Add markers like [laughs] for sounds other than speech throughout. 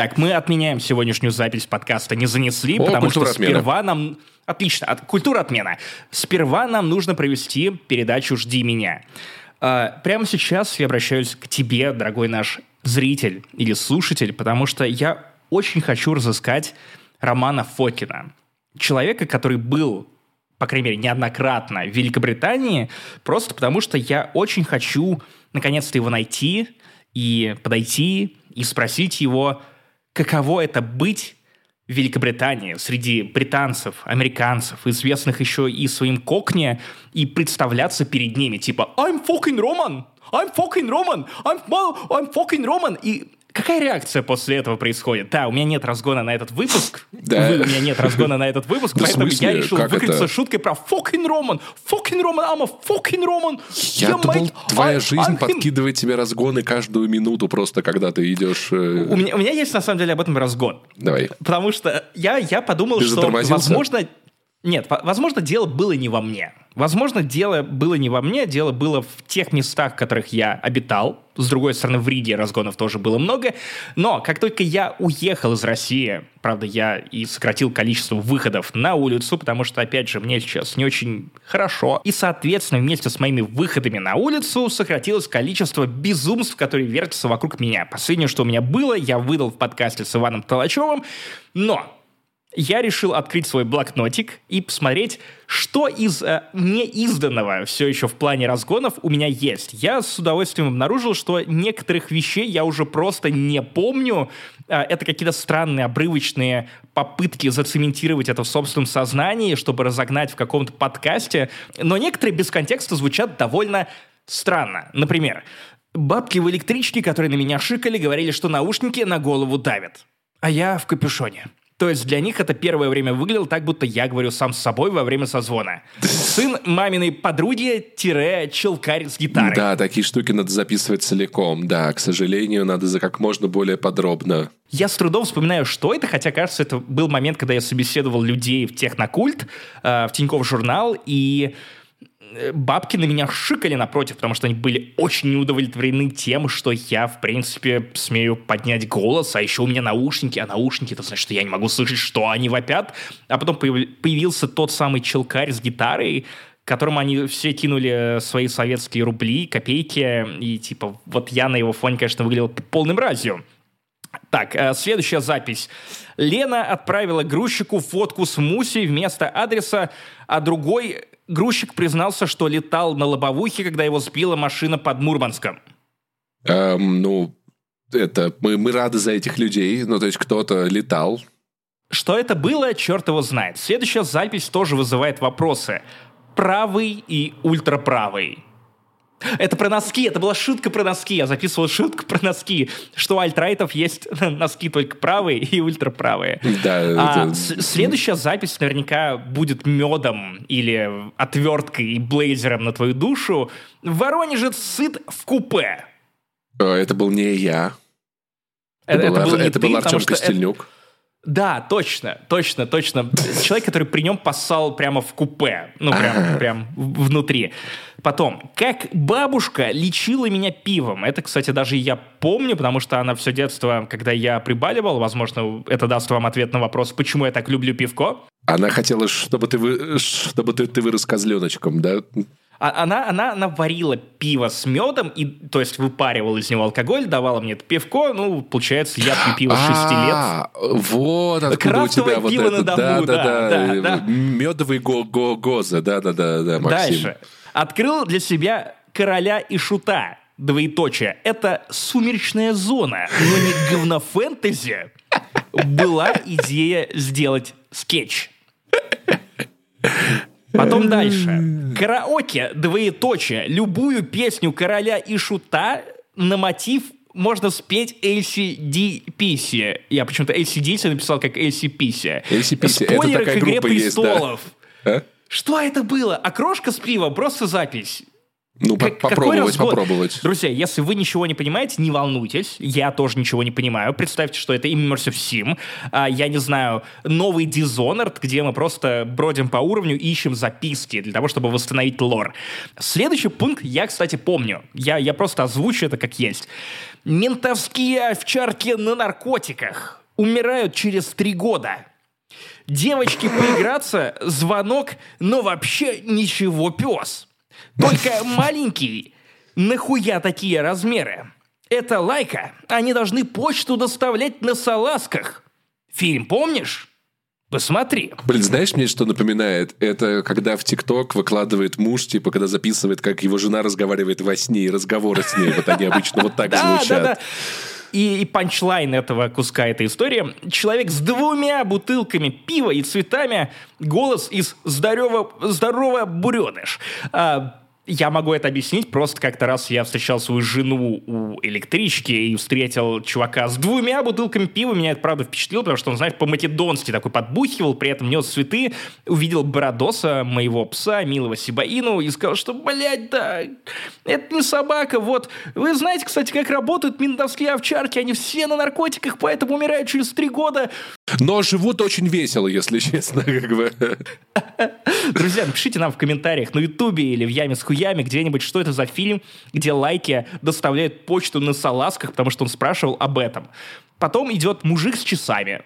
Так, мы отменяем сегодняшнюю запись подкаста «Не занесли», О, потому что отмена. сперва нам... Отлично, от... культура отмена. Сперва нам нужно провести передачу «Жди меня». А, прямо сейчас я обращаюсь к тебе, дорогой наш зритель или слушатель, потому что я очень хочу разыскать Романа Фокина. Человека, который был, по крайней мере, неоднократно в Великобритании, просто потому что я очень хочу наконец-то его найти и подойти и спросить его, каково это быть в Великобритании среди британцев, американцев, известных еще и своим кокне, и представляться перед ними, типа «I'm fucking Roman! I'm fucking Roman! I'm, I'm fucking Roman!» И Какая реакция после этого происходит? Да, у меня нет разгона на этот выпуск. Да. У меня нет разгона на этот выпуск, [laughs] Да поэтому я решил Как выкрутиться это? шуткой про fucking Roman. Fucking Roman, I'm a fucking Roman. Я Yeah, думал, mate, твоя I- жизнь I'm him. подкидывает тебе разгоны каждую минуту просто, когда ты идешь... э, У меня, у меня есть на самом деле об этом разгон. Давай. Потому что я, я подумал, Ты что, возможно... Нет, во- возможно, дело было не во мне. Возможно, дело было не во мне, дело было в тех местах, в которых я обитал. С другой стороны, в Риге разгонов тоже было много. Но как только я уехал из России, правда, я и сократил количество выходов на улицу, потому что, опять же, мне сейчас не очень хорошо. И, соответственно, вместе с моими выходами на улицу сократилось количество безумств, которые вертятся вокруг меня. Последнее, что у меня было, я выдал в подкасте с Иваном Толачевым. Но я решил открыть свой блокнотик и посмотреть, что из э, неизданного все еще в плане разгонов у меня есть. Я с удовольствием обнаружил, что некоторых вещей я уже просто не помню. Э, это какие-то странные, обрывочные попытки зацементировать это в собственном сознании, чтобы разогнать в каком-то подкасте. Но некоторые без контекста звучат довольно странно. Например, бабки в электричке, которые на меня шикали, говорили, что наушники на голову давят. А я в капюшоне. То есть для них это первое время выглядело так, будто я говорю сам с собой во время созвона. Сын маминой подруги-челкарь с гитарой. Да, такие штуки надо записывать целиком. Да, к сожалению, надо за как можно более подробно. Я с трудом вспоминаю, что это, хотя, кажется, это был момент, когда я собеседовал людей в Технокульт, э, в Тинькофф журнал, и бабки на меня шикали напротив, потому что они были очень неудовлетворены тем, что я, в принципе, смею поднять голос, а еще у меня наушники, а наушники, это значит, что я не могу слышать, что они вопят. А потом появ- появился тот самый челкарь с гитарой, которому они все кинули свои советские рубли, копейки, и типа вот я на его фоне, конечно, выглядел полным мразью. Так, э, следующая запись. Лена отправила грузчику фотку с Мусей вместо адреса, а другой грузчик признался, что летал на лобовухе, когда его сбила машина под Мурманском. Эм, ну, это мы, мы рады за этих людей. Ну, то есть кто-то летал. Что это было, черт его знает. Следующая запись тоже вызывает вопросы. Правый и ультраправый. Это про носки, это была шутка про носки. Я записывал шутку про носки, что у альтрайтов есть [laughs] носки только правые и ультраправые. Да, А, это- следующая запись наверняка будет медом или отверткой и блейзером на твою душу. Воронежец сыт в купе. Э, это был не я. Это, был, это был Ар- не это ты, был Артем что это- Костельнюк. Да, точно, точно, точно. Человек, который при нем поссал прямо в купе. Ну, прям, прям внутри. Потом, как бабушка лечила меня пивом. Это, кстати, даже я помню, потому что она все детство, когда я прибаливал, возможно, это даст вам ответ на вопрос, почему я так люблю пивко. Она хотела, чтобы ты, вы, чтобы ты, ты вырос козленочком, да? А- Она, она, она варила пиво с медом, и, то есть выпаривала из него алкоголь, давала мне это пивко. Ну, получается, я пью пиво с 6 лет. Вот откуда у тебя вот это. на дому, да, да, да, да. да, да. Медовый го го гоза, да, да, да, да, Максим. Дальше. Открыл для себя короля и шута. Двоеточие. Это сумеречная зона, но не говнофэнтези. Была идея сделать скетч. Потом дальше. Караоке, двоеточие. Любую песню короля и шута на мотив можно спеть ACDPC. Я почему-то ACDC написал как ACPC. AC/DC. Это такая к «Игре группа есть, да. престолов». А? Что это было? Окрошка с пива, просто запись. Ну, Как- попробовать, разгон? попробовать. Друзья, если вы ничего не понимаете, не волнуйтесь. Я тоже ничего не понимаю. Представьте, что это Immersive Sim. А, я не знаю, новый Dishonored, где мы просто бродим по уровню и ищем записки для того, чтобы восстановить лор. Следующий пункт я, кстати, помню. Я, я просто озвучу это как есть. Ментовские овчарки на наркотиках умирают через три года. Девочки поиграться, звонок, но вообще ничего, пес. Только маленький. Нахуя такие размеры? Это лайка. Они должны почту доставлять на салазках. Фильм помнишь? Посмотри. Блин, знаешь, мне что напоминает? Это когда в ТикТок выкладывает муж, типа, когда записывает, как его жена разговаривает во сне, и разговоры с ней. Вот они обычно вот так звучат. И, и панчлайн этого куска этой истории. Человек с двумя бутылками пива и цветами, голос из «Здорово, здорово буреныш». А, я могу это объяснить, просто как-то раз я встречал свою жену у электрички и встретил чувака с двумя бутылками пива. Меня это, правда, впечатлило, потому что он, знаешь, по-македонски такой подбухивал, при этом нес цветы, увидел Бородоса, моего пса, милого Сибаину, и сказал, что, блядь, да, это не собака, вот. Вы знаете, кстати, как работают ментовские овчарки, они все на наркотиках, поэтому умирают через три года. Но живут очень весело, если [laughs] честно. Как бы. Друзья, напишите нам в комментариях на Ютубе или в Яме с хуями где-нибудь, что это за фильм, где лайки доставляют почту на салазках, потому что он спрашивал об этом. Потом идет мужик с часами.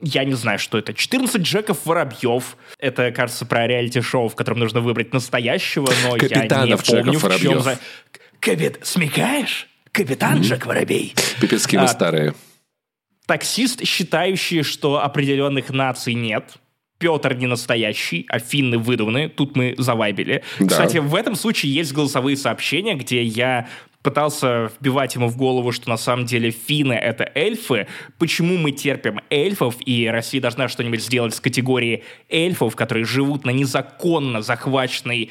Я не знаю, что это. 14 Джеков Воробьев. Это, кажется, про реалити-шоу, в котором нужно выбрать настоящего, но я не Капитанов помню, Джеков в чем Воробьев. за... Капит... Смекаешь? Капитан Джек Воробей. Пипецкие мы А, старые. Таксист, считающий, что определенных наций нет. Петр не настоящий, а финны выдуманы. Тут мы завайбили. Да. Кстати, в этом случае есть голосовые сообщения, где я пытался вбивать ему в голову, что на самом деле финны — это эльфы. Почему мы терпим эльфов, и Россия должна что-нибудь сделать с категорией эльфов, которые живут на незаконно захваченной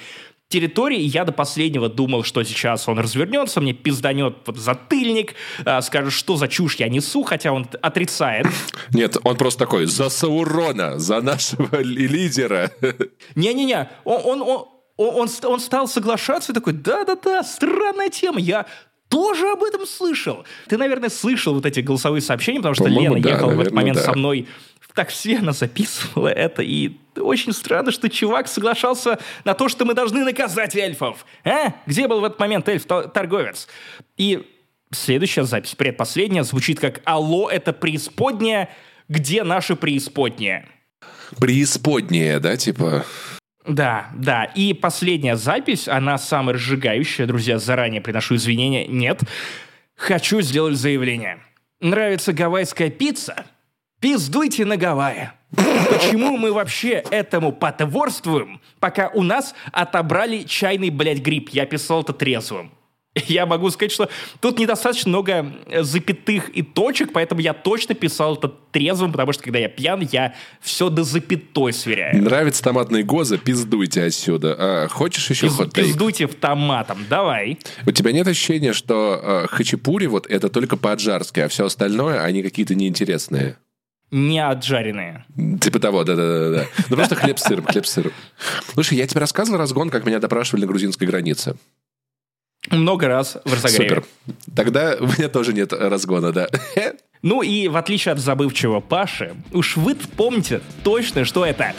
территории. Я до последнего думал, что сейчас он развернется, мне пизданет под затыльник, а, скажет, что за чушь я несу, хотя он отрицает. [laughs] Нет, он просто такой, за Саурона, за нашего ли- лидера. [laughs] Не-не-не, он, он, он, он, он стал соглашаться и такой, да-да-да, странная тема, я тоже об этом слышал. Ты, наверное, слышал вот эти голосовые сообщения, потому что Лена да, ехала в этот наверное, момент да. со мной в такси, она записывала это, и очень странно, что чувак соглашался на то, что мы должны наказать эльфов. А? Где был в этот момент эльф-торговец? И следующая запись, предпоследняя, звучит как «Алло, это преисподняя, где наши преисподние?» Преисподняя, да, типа? Да, да. И последняя запись, она самая разжигающая. Друзья, заранее приношу извинения. Нет. Хочу сделать заявление. Нравится гавайская пицца? Пиздуйте на Гавайи. Почему мы вообще этому потворствуем, пока у нас отобрали чайный, блядь, гриб? Я писал это трезвым. Я могу сказать, что тут недостаточно много э, запятых и точек, поэтому я точно писал это трезвым, потому что когда я пьян, я все до запятой сверяю. Нравится томатные гозы, пиздуйте отсюда. А, хочешь еще Пиз- хот-тейк? Пиздуйте в томатом, давай. У тебя нет ощущения, что э, хачапури вот это только по-аджарски, а все остальное, они какие-то неинтересные? Не отжаренные. Типа того, да-да-да. Ну просто хлеб с сыром, хлеб с сыром. Слушай, я тебе рассказывал разгон, как меня допрашивали на грузинской границе. Много раз в разогреве. Супер. Тогда у меня тоже нет разгона, да. [laughs] Ну и в отличие от забывчивого Паши, уж вы помните точно, что это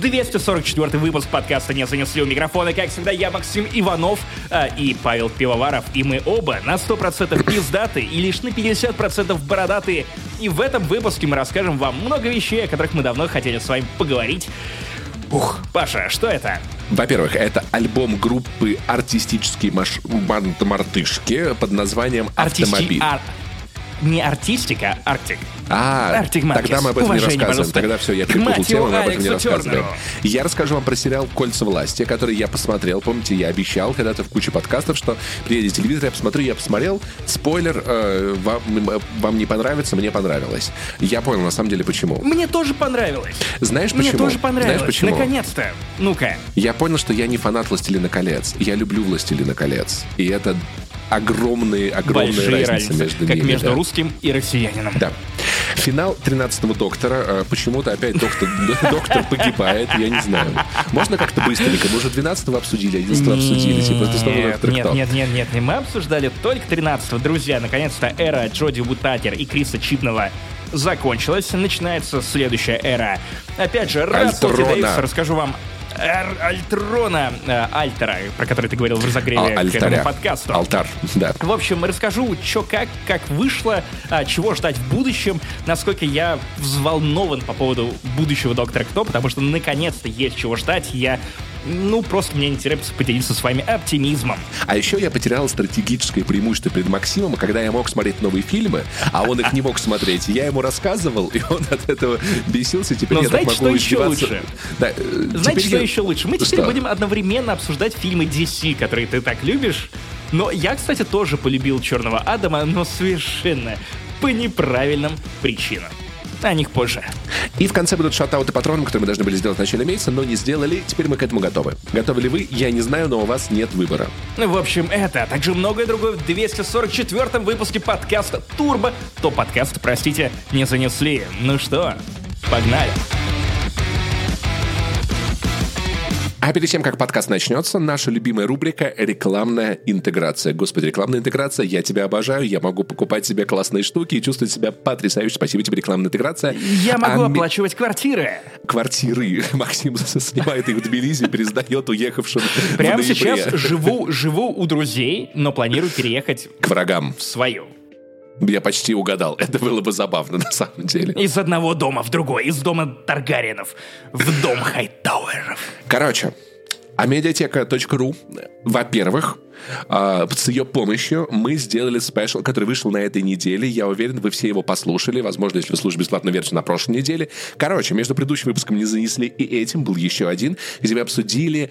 244 выпуск подкаста «Не занесли у микрофона». Как всегда, я Максим Иванов а, и Павел Пивоваров. И мы оба на 100% пиздаты и лишь на 50% бородатые. И в этом выпуске мы расскажем вам много вещей, о которых мы давно хотели с вами поговорить. Ух, Паша, что это? Во-первых, это альбом группы «Артистические маш... мартышки» под названием Артисти- «Автомобиль». ар- Не артистика, а Артик. А, Arctic Monkeys. тогда мы об этом не Уважение, рассказываем. пожалуйста. Тогда все, я перепутал тему, мы об этом не рассказываем. Я расскажу вам про сериал «Кольца власти», который я посмотрел. Помните, я обещал когда-то в куче подкастов, что приедет телевизор, я посмотрю, я посмотрел. Спойлер, э, вам, вам не понравится, мне понравилось. Я понял, на самом деле, почему. Мне тоже понравилось. Знаешь почему? Мне тоже понравилось. Знаешь почему? Наконец-то. Ну-ка. Я понял, что я не фанат «Властелина колец». Я люблю «Властелина колец». И это огромные, огромные Большие разницы разницы. между как ними. между да. русским и россиянином. Да. Финал 13-го доктора. э, Почему-то опять доктор, [laughs] доктор погибает, я не знаю. Можно как-то быстренько? Мы уже 12-го обсудили, 11-го обсудили. Типа, это снова Нет, нет, нет, нет, нет, не мы обсуждали только 13-го. Друзья, наконец-то эра Джоди Бутатер и Криса Чипнова закончилась. Начинается следующая эра. Опять же, Рассел. Дэвис, расскажу вам Эр- Альтрона, э, Альтера, про который ты говорил в разогреве А, к этому подкасту. Алтарь, да. В общем, расскажу, что как, как вышло, а, чего ждать в будущем, насколько я взволнован по поводу будущего Доктора Кто, потому что наконец-то есть чего ждать. Я, ну, просто мне интересно поделиться с вами оптимизмом. А еще я потерял стратегическое преимущество перед Максимом, когда я мог смотреть новые фильмы, а он их не мог смотреть. Я ему рассказывал, и он от этого бесился. Теперь Но я так знаете, могу что еще лучше? Да, э, Знаете, что я- еще лучше? Мы теперь Что? будем одновременно обсуждать фильмы DC, которые ты так любишь. Но я, кстати, тоже полюбил Черного Адама, но совершенно по неправильным причинам. О них позже. И в конце будут шатауты патронам, которые мы должны были сделать в начале месяца, но не сделали. Теперь мы к этому готовы. Готовы ли вы? Я не знаю, но у вас нет выбора. В общем, это, а также многое другое в 244-м выпуске подкаста «Турбо». То подкаст, простите, не занесли. Ну что, погнали. А перед тем, как подкаст начнется, наша любимая рубрика «Рекламная интеграция». Господи, рекламная интеграция, я тебя обожаю, я могу покупать себе классные штуки и чувствовать себя потрясающе. Спасибо тебе, рекламная интеграция. Я могу А ми- оплачивать квартиры. Квартиры. [laughs] Максим снимает их в Тбилиси пересдает уехавшим Прямо сейчас живу, живу у друзей, но планирую переехать к врагам. в свою. Я почти угадал. Это было бы забавно на самом деле. Из одного дома в другой, из дома Таргариенов в дом Хайтауэров. Короче, амедиатека.ру, во-первых, а, с ее помощью мы сделали спешл, который вышел на этой неделе. Я уверен, вы все его послушали. Возможно, если вы слушали бесплатную версию на прошлой неделе. Короче, между предыдущим выпуском не занесли и этим был еще один, где мы обсудили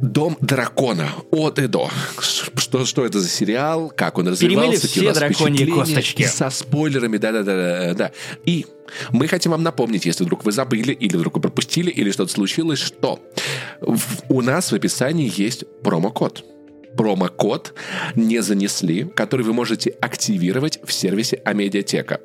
Дом дракона от и до. Что, что это за сериал, как он развивался, все какие у нас драконьи косточки. со спойлерами, да-да-да. да. И мы хотим вам напомнить, если вдруг вы забыли, или вдруг вы пропустили, или что-то случилось, что у нас в описании есть промокод. Промокод не занесли, который вы можете активировать в сервисе Амедиатека.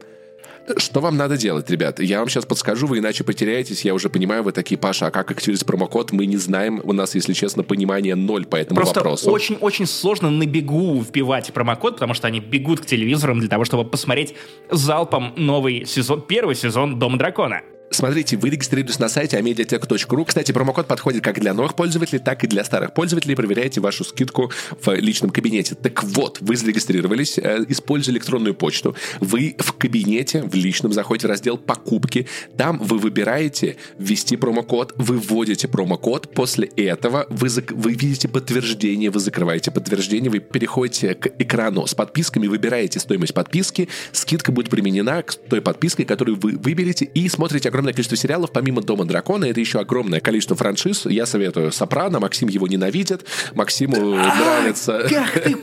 Что вам надо делать, ребят? Я вам сейчас подскажу, вы иначе потеряетесь. Я уже понимаю, вы такие, Паша, а как активировать промокод? Мы не знаем. У нас, если честно, понимания ноль по этому Просто вопросу. очень-очень сложно на бегу вбивать промокод, потому что они бегут к телевизорам для того, чтобы посмотреть залпом новый сезон, первый сезон Дома Дракона. Смотрите, вы регистрируетесь на сайте amediatek.ru. Кстати, промокод подходит как для новых пользователей, так и для старых пользователей. Проверяйте вашу скидку в личном кабинете. Так вот, вы зарегистрировались, э, используя электронную почту. Вы в кабинете, в личном, заходите в раздел «Покупки». Там вы выбираете ввести промокод, вы вводите промокод. После этого вы, вы видите подтверждение, вы закрываете подтверждение, вы переходите к экрану с подписками, выбираете стоимость подписки, скидка будет применена к той подписке, которую вы выберете, и смотрите огромное количество сериалов, помимо «Дома дракона», это еще огромное количество франшиз. Я советую «Сопрано», Максим его ненавидит, Максиму нравится... Как ты...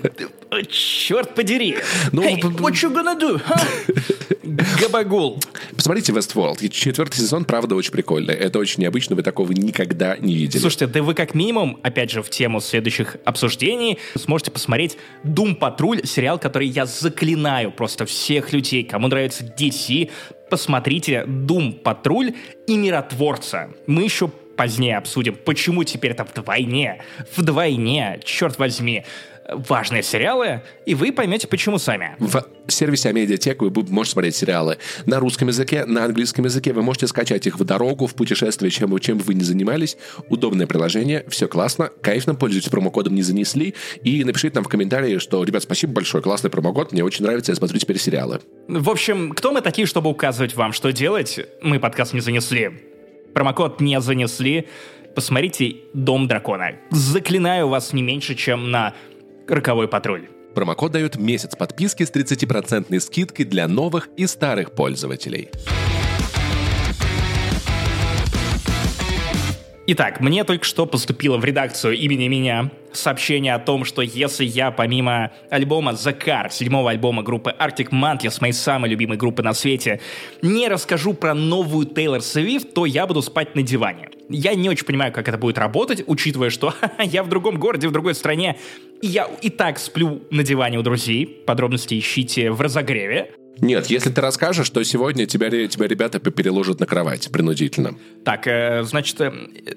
Черт подери! Ну, Hey, what you gonna do? huh? Габагул. Посмотрите. И Четвертый сезон, правда, очень прикольный. Это очень необычно, вы такого никогда не видели. Слушайте, да вы как минимум, опять же, в тему следующих обсуждений, сможете посмотреть «Дум Патруль», сериал, который я заклинаю просто всех людей, кому нравится DC, посмотрите «Дум Патруль» и «Миротворца». Мы еще позднее обсудим, почему теперь это вдвойне, вдвойне, черт возьми, важные сериалы, и вы поймете, почему сами. В сервисе Амедиатек вы можете смотреть сериалы на русском языке, на английском языке. Вы можете скачать их в дорогу, в путешествие, чем, чем бы вы ни занимались. Удобное приложение, все классно, кайфно, пользуйтесь промокодом «Не занесли». И напишите нам в комментарии, что, ребят, спасибо большое, классный промокод, мне очень нравится, я смотрю теперь сериалы. В общем, кто мы такие, чтобы указывать вам, что делать? Мы подкаст не занесли. Промокод не занесли. Посмотрите «Дом дракона». Заклинаю вас не меньше, чем на «Роковой патруль». Промокод дает месяц подписки с 30% скидкой для новых и старых пользователей. Итак, мне только что поступило в редакцию имени меня сообщение о том, что если я помимо альбома The Car, седьмого альбома группы Arctic Monkeys, моей самой любимой группы на свете, не расскажу про новую Тейлор Свифт, то я буду спать на диване. Я не очень понимаю, как это будет работать, учитывая, что [laughs] я в другом городе, в другой стране, и я и так сплю на диване у друзей. Подробности ищите в разогреве. Нет, если ты расскажешь, то сегодня тебя, тебя ребята переложат на кровать принудительно. Так, э, значит, э,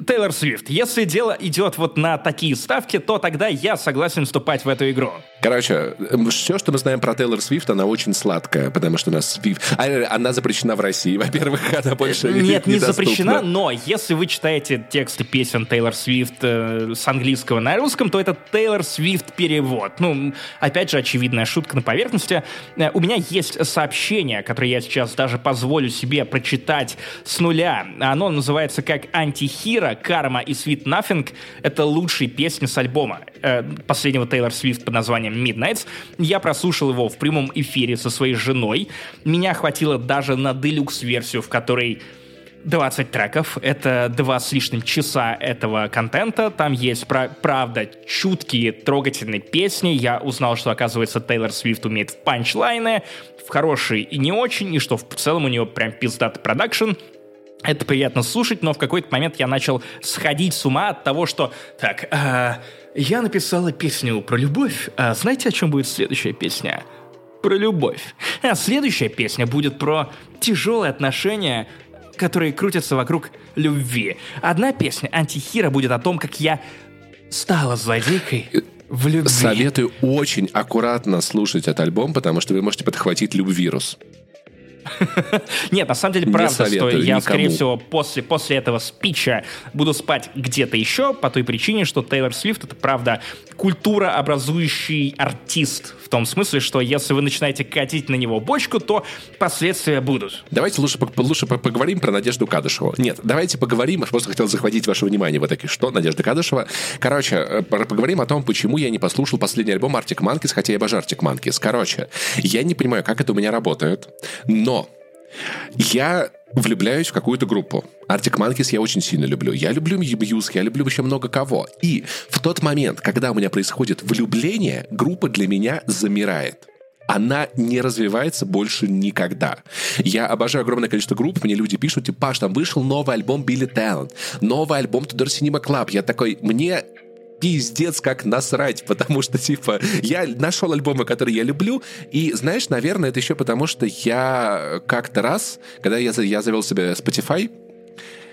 Тейлор Свифт, если дело идет вот на такие ставки, то тогда я согласен вступать в эту игру. Короче, все, что мы знаем про Тейлор Свифт, она очень сладкая, потому что у нас Свифт... А, она запрещена в России, [laughs] во-первых, она больше Нет, не, не запрещена, но если вы читаете тексты песен Тейлор Свифт э, с английского на русском, то это Тейлор Свифт перевод. Ну, опять же, очевидная шутка на поверхности. Э, у меня есть сообщение, которое я сейчас даже позволю себе прочитать с нуля. Оно называется как «Антихира», «Карма» и «Sweet Nothing». Это лучшие песни с альбома э, последнего Тейлор Свифт под названием Midnights. Я прослушал его в прямом эфире со своей женой. Меня хватило даже на делюкс-версию, в которой 20 треков, это два с лишним часа этого контента. Там есть, правда, чуткие, трогательные песни. Я узнал, что, оказывается, Тейлор Свифт умеет в панчлайны, в хорошие и не очень, и что в целом у него прям пиздатый продакшн. Это приятно слушать, но в какой-то момент я начал сходить с ума от того, что... Так, э, я написала песню про любовь. А знаете, о чем будет следующая песня? Про любовь. А следующая песня будет про тяжелые отношения, которые крутятся вокруг любви. Одна песня, «Антихира», будет о том, как я стала злодейкой в любви. Советую очень аккуратно слушать этот альбом, потому что вы можете подхватить любвирус. [laughs] Нет, на самом деле, правда, что я, скорее всего, после, после этого спича буду спать где-то еще, по той причине, что Тейлор Свифт — это, правда, культура образующий артист. В том смысле, что если вы начинаете катить на него бочку, то последствия будут. Давайте лучше, лучше поговорим про Надежду Кадышеву. Нет, давайте поговорим, я просто хотел захватить ваше внимание. Вы такие, что, Надежда Кадышева? Короче, э, поговорим о том, почему я не послушал последний альбом Arctic Monkeys, хотя я обожаю Arctic Monkeys. Короче, я не понимаю, как это у меня работает, но я влюбляюсь в какую-то группу. Arctic Monkeys я очень сильно люблю. Я люблю Muse, я люблю еще много кого. И в тот момент, когда у меня происходит влюбление, группа для меня замирает она не развивается больше никогда. Я обожаю огромное количество групп, мне люди пишут, типа, Паш, там вышел новый альбом Билли Talent, новый альбом Tudor Cinema Club. Я такой, мне пиздец как насрать, потому что, типа, я нашел альбомы, которые я люблю, и, знаешь, наверное, это еще потому, что я как-то раз, когда я, я завел себе Spotify,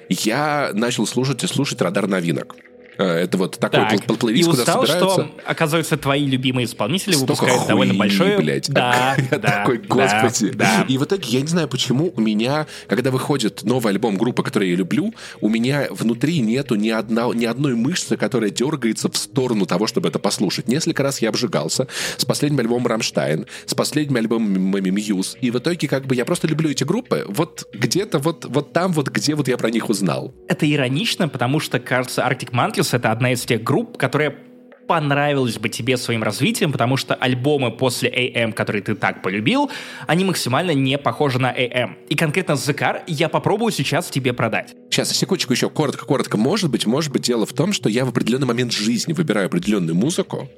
я начал слушать и слушать радар новинок. Э, это вот такой так. плейлист, и устал, куда собираются... что, оказывается, твои любимые исполнители Столько выпускают хуйни, довольно большое... блядь. Да, [laughs] я да, такой, господи. Да, да. И в итоге, я не знаю, почему у меня, когда выходит новый альбом группы, которую я люблю, у меня внутри нету ни, одна, ни одной мышцы, которая дергается в сторону того, чтобы это послушать. Несколько раз я обжигался с последним альбомом «Рамштайн», с последним альбомом Muse, и в итоге как бы я просто люблю эти группы. Вот где-то вот, вот там вот, где вот я про них узнал. Это иронично, потому что, кажется, Arctic Monkeys — это одна из тех групп, которая понравилась бы тебе своим развитием, потому что альбомы после AM, которые ты так полюбил, они максимально не похожи на AM. И конкретно The Car я попробую сейчас тебе продать. Сейчас, секундочку еще, коротко-коротко. Может быть, может быть, дело в том, что я в определенный момент жизни выбираю определенную музыку,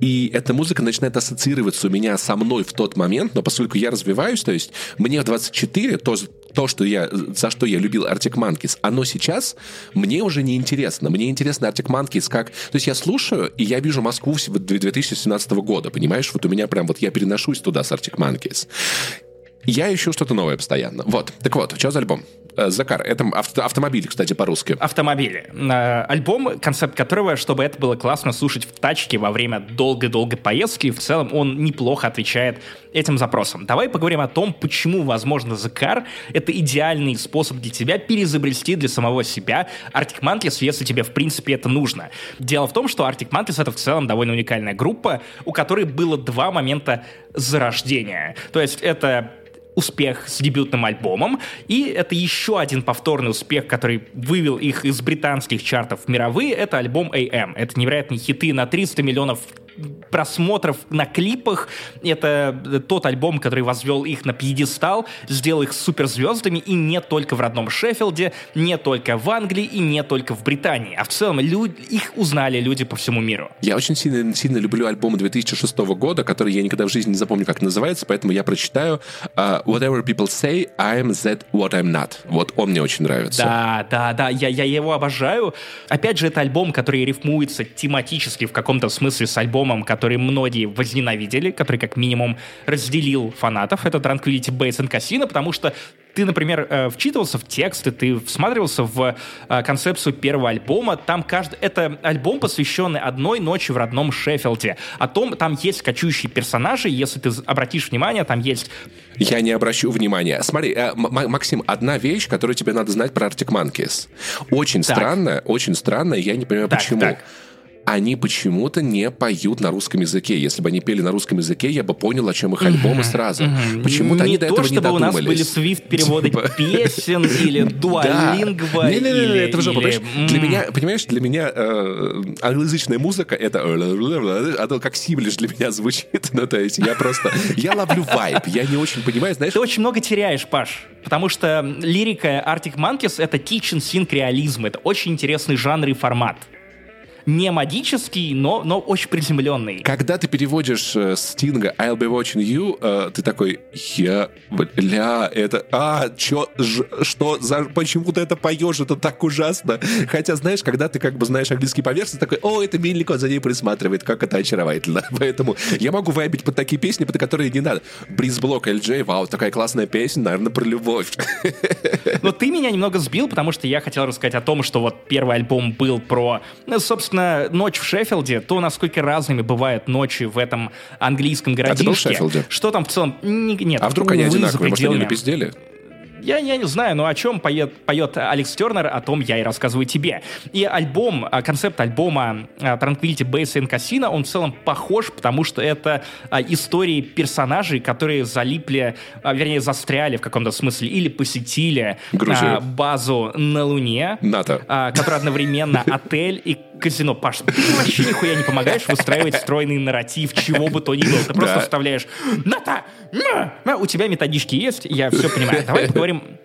и эта музыка начинает ассоциироваться у меня со мной в тот момент, но поскольку я развиваюсь, то есть мне 24, то то, что я, за что я любил Arctic Monkeys, оно сейчас мне уже не интересно. Мне интересно Arctic Monkeys как... То есть я слушаю, и я вижу Москву 2017 года, понимаешь? Вот у меня прям вот я переношусь туда с Arctic Monkeys. Я ищу что-то новое постоянно. Вот. Так вот, что за альбом? Э, Закар, это авто, автомобили, кстати, по-русски. Автомобили. Э, альбом, концепт которого, чтобы это было классно слушать в тачке во время долгой-долгой поездки, в целом он неплохо отвечает этим запросам. Давай поговорим о том, почему, возможно, Закар — это идеальный способ для тебя перезабрести для самого себя Arctic Monkeys, если тебе, в принципе, это нужно. Дело в том, что Arctic Monkeys — это в целом довольно уникальная группа, у которой было два момента зарождения. То есть это успех с дебютным альбомом, и это еще один повторный успех, который вывел их из британских чартов в мировые, это альбом AM. Это невероятные хиты на 300 миллионов просмотров на клипах. Это тот альбом, который возвел их на пьедестал, сделал их суперзвездами, и не только в родном Шеффилде, не только в Англии и не только в Британии, а в целом люди, их узнали люди по всему миру. Я очень сильно, сильно люблю альбом 2006 года, который я никогда в жизни не запомню, как называется, поэтому я прочитаю uh, Whatever people say, I'm that what I'm not. Вот он мне очень нравится. Да, да, да, я, я его обожаю. Опять же, это альбом, который рифмуется тематически в каком-то смысле с альбомом альбомом, который многие возненавидели, который как минимум разделил фанатов. Это Tranquility Base and Casino, потому что ты, например, э, вчитывался в тексты, ты всматривался в э, концепцию первого альбома, там каждый... Это альбом, посвященный одной ночи в родном Шеффилде. О том, там есть кочующие персонажи, если ты обратишь внимание, там есть... Я не обращу внимания. Смотри, э, Максим, одна вещь, которую тебе надо знать про Arctic Monkeys. Очень так. странно, очень странно, я не понимаю, так, почему. Так они почему-то не поют на русском языке. Если бы они пели на русском языке, я бы понял, о чем их альбомы сразу. Почему-то они до этого не додумались. у нас были свифт-переводы [laughs] типа. [laughs] песен или дуалингва. Не-не-не, это же, для меня, понимаешь, для меня э, англоязычная музыка, это а как сиблиш для меня звучит. [laughs] Ну, то есть я просто, я ловлю вайб, я не очень понимаю, знаешь... Ты очень много теряешь, Паш, потому что лирика Arctic Monkeys — это kitchen sink реализм, это очень интересный жанр и формат не магический, но, но очень приземленный. Когда ты переводишь э, Стинга I'll be watching you, э, ты такой, я, бля, это, а, чё, ж, что, за, почему ты это поешь, это так ужасно. Хотя, знаешь, когда ты как бы знаешь английский по версии, такой, о, это Милли за ней присматривает, как это очаровательно. [laughs] Поэтому я могу вайбить под такие песни, под которые не надо. Бризблок LJ, вау, такая классная песня, наверное, про любовь. Но ты меня немного сбил, потому что я хотел рассказать о том, что вот первый альбом был про, ну, собственно, собственно, ночь в Шеффилде, то, насколько разными бывают ночи в этом английском городишке. А ты был в Шеффилде? Что там в целом? Нет. А вдруг они одинаковые? Может, они напиздели? Я, я не знаю, но о чем поет, поет Алекс Тернер, о том я и рассказываю тебе. И альбом, а, концепт альбома а, Tranquility Base and Casino, он в целом похож, потому что это а, истории персонажей, которые залипли, вернее, застряли в каком-то смысле, или посетили Грузию. базу на Луне. НАТО. Которая одновременно [laughs] отель и казино. Паш, ты вообще нихуя не помогаешь выстраивать стройный нарратив, чего бы то ни было. Ты просто вставляешь «НАТО! У тебя методички есть, я все понимаю. Давай поговорим [laughs] പറയും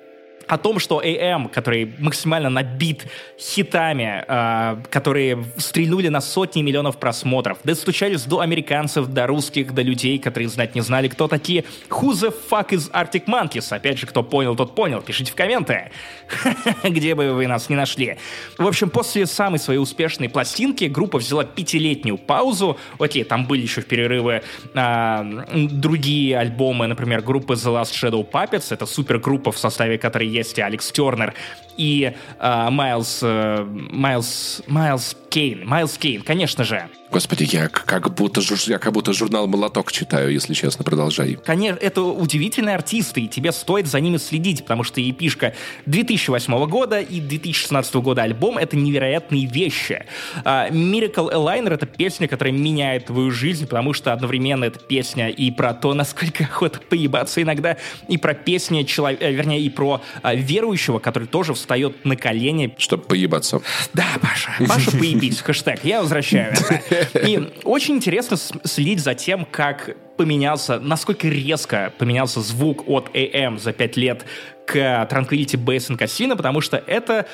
о том, что AM, который максимально набит хитами, э, которые стрельнули на сотни миллионов просмотров, достучались до американцев, до русских, до людей, которые знать не знали, кто такие. Who the fuck is Arctic Monkeys? Опять же, кто понял, тот понял. Пишите в комменты, [laughs] где бы вы нас не нашли. В общем, после самой своей успешной пластинки группа взяла пятилетнюю паузу. Окей, там были еще в перерывы э, другие альбомы, например, группы The Last Shadow Puppets. Это супергруппа, в составе которой есть Алекс Тернер и э, Майлз, э, Майлз, Майлз Кейн. Майлз Кейн, конечно же. Господи, я как будто, я как будто журнал «Молоток» читаю, если честно, продолжай. Конечно, это удивительные артисты, и тебе стоит за ними следить, потому что епишка 2008 года и 2016 года альбом — это невероятные вещи. Uh, Miracle Aligner — это песня, которая меняет твою жизнь, потому что одновременно это песня и про то, насколько охота поебаться иногда, и про песни, человека, э, вернее, и про uh, верующего, который тоже встает на колени. Чтобы поебаться. Да, Паша. Паша, поебись. Хэштег. Я возвращаю это. И очень интересно следить за тем, как поменялся, насколько резко поменялся звук от AM за 5 лет к Tranquility Base and Casino, потому что это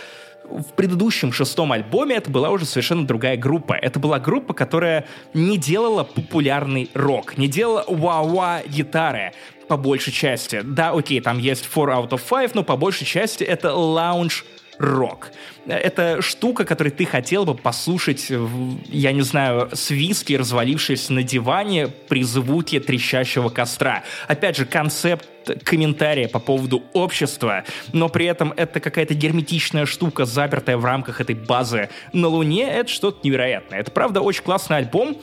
в предыдущем шестом альбоме это была уже совершенно другая группа. Это была группа, которая не делала популярный рок, не делала ва-ва гитары по большей части. Да, окей, там есть 4 out of 5, но по большей части это лаунж рок. Это штука, которую ты хотел бы послушать, я не знаю, с виски, развалившись на диване при звуке трещащего костра. Опять же, концепт комментария по поводу общества, но при этом это какая-то герметичная штука, запертая в рамках этой базы на Луне, это что-то невероятное. Это, правда, очень классный альбом,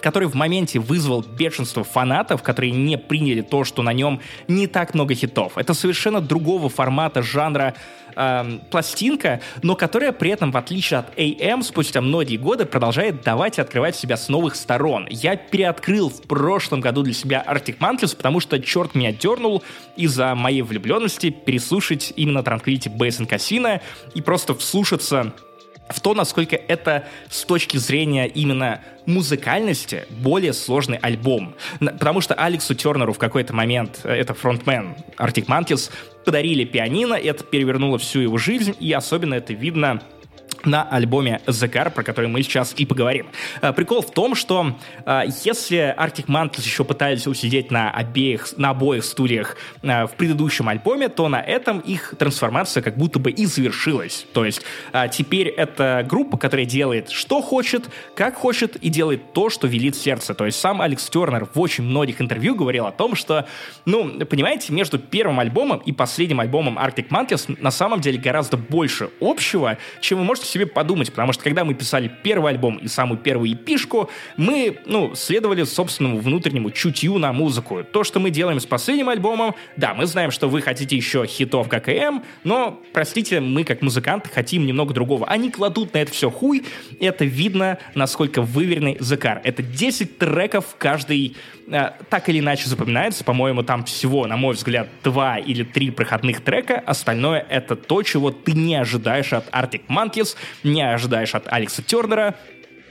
который в моменте вызвал бешенство фанатов, которые не приняли то, что на нем не так много хитов. Это совершенно другого формата жанра э, пластинка, но которая при этом, в отличие от AM, спустя многие годы продолжает давать и открывать себя с новых сторон. Я переоткрыл в прошлом году для себя Arctic Monkeys, потому что черт меня дернул из-за моей влюбленности переслушать именно Tranquility Base and Casino и просто вслушаться в то, насколько это с точки зрения именно музыкальности более сложный альбом. Потому что Алексу Тернеру в какой-то момент, э, это фронтмен Arctic Monkeys, подарили пианино, это перевернуло всю его жизнь, и особенно это видно на альбоме The Car, про который мы сейчас и поговорим. А, прикол в том, что а, если Arctic Monkeys еще пытались усидеть на обеих, на обоих студиях а, в предыдущем альбоме, то на этом их трансформация как будто бы и завершилась. То есть теперь это группа, которая делает что хочет, как хочет и делает то, что велит сердце. То есть сам Алекс Тернер в очень многих интервью говорил о том, что, ну, понимаете, между первым альбомом и последним альбомом Arctic Monkeys на самом деле гораздо больше общего, чем вы можете себе подумать, потому что когда мы писали первый альбом и самую первую эпишку, мы, ну, следовали собственному внутреннему чутью на музыку. То, что мы делаем с последним альбомом, да, мы знаем, что вы хотите еще хитов ГКМ, но, простите, мы как музыканты хотим немного другого. Они кладут на это все хуй, и это видно, насколько выверенный Закар. Это 10 треков, каждый э, так или иначе запоминается. По-моему, там всего, на мой взгляд, два или три проходных трека. Остальное — это то, чего ты не ожидаешь от Arctic Monkeys, не ожидаешь от Алекса Тернера.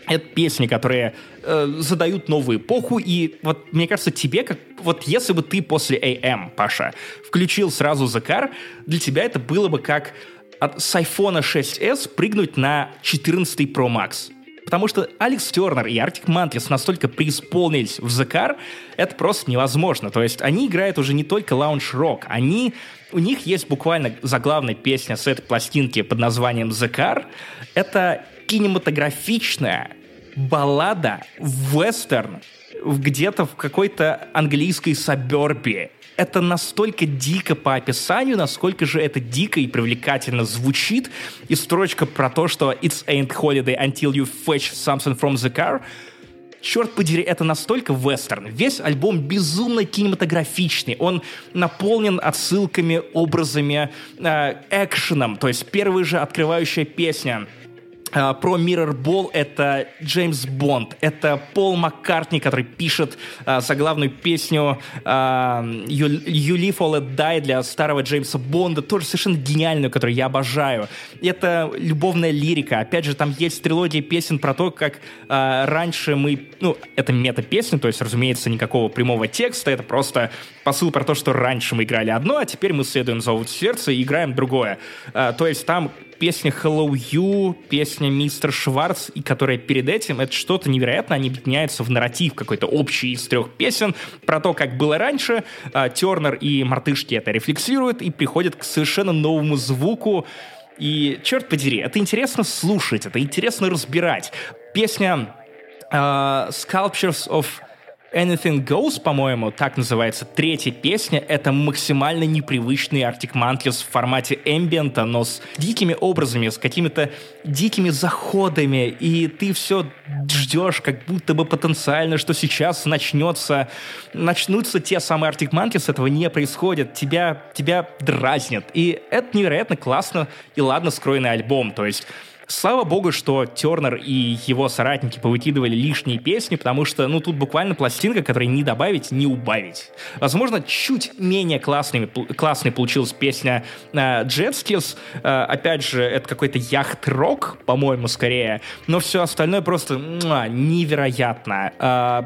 Это песни, которые э, задают новую эпоху, и вот мне кажется, тебе, как вот если бы ты после AM, Паша, включил сразу Закар, для тебя это было бы как от с iPhone 6s прыгнуть на 14 Pro Max. Потому что Алекс Тернер и Arctic Monkeys настолько преисполнились в Закар, это просто невозможно. То есть они играют уже не только лаунж-рок, они у них есть буквально заглавная песня с этой пластинки под названием The Car. Это кинематографичная баллада вестерн где-то в какой-то английской сабербе. Это настолько дико по описанию, насколько же это дико и привлекательно звучит. И строчка про то, что «It's ain't holiday until you fetch something from the car» черт подери, это настолько вестерн. Весь альбом безумно кинематографичный. Он наполнен отсылками, образами, э, экшеном. То есть первая же открывающая песня — про Mirrorball это Джеймс Бонд, это Пол Маккартни, который пишет uh, заглавную песню uh, you, you Live Let Die для старого Джеймса Бонда, тоже совершенно гениальную, которую я обожаю. Это любовная лирика. Опять же, там есть трилогия песен про то, как uh, раньше мы... Ну, это мета-песня, то есть, разумеется, никакого прямого текста, это просто посыл про то, что раньше мы играли одно, а теперь мы следуем зову сердца и играем другое. Uh, то есть там песня Hello You, песня Мистер Шварц, и которая перед этим, это что-то невероятно, они объединяются в нарратив какой-то общий из трех песен про то, как было раньше. А, Тернер и Мартышки это рефлексируют и приходят к совершенно новому звуку, и, черт подери, это интересно слушать, это интересно разбирать. Песня uh, Sculptures of Anything Goes, по-моему, так называется третья песня, это максимально непривычный Arctic Monkeys в формате эмбиента, но с дикими образами, с какими-то дикими заходами, и ты все ждешь, как будто бы потенциально, что сейчас начнется, начнутся те самые Arctic Monkeys, этого не происходит, тебя, тебя дразнят, и это невероятно классно и ладно скроенный альбом, то есть Слава богу, что Тернер и его соратники повыкидывали лишние песни, потому что, ну, тут буквально пластинка, которой не добавить, не убавить. Возможно, чуть менее классной, классной получилась песня э, Jetskis. Э, опять же, это какой-то яхт-рок, по-моему, скорее. Но все остальное просто муа, невероятно. Э,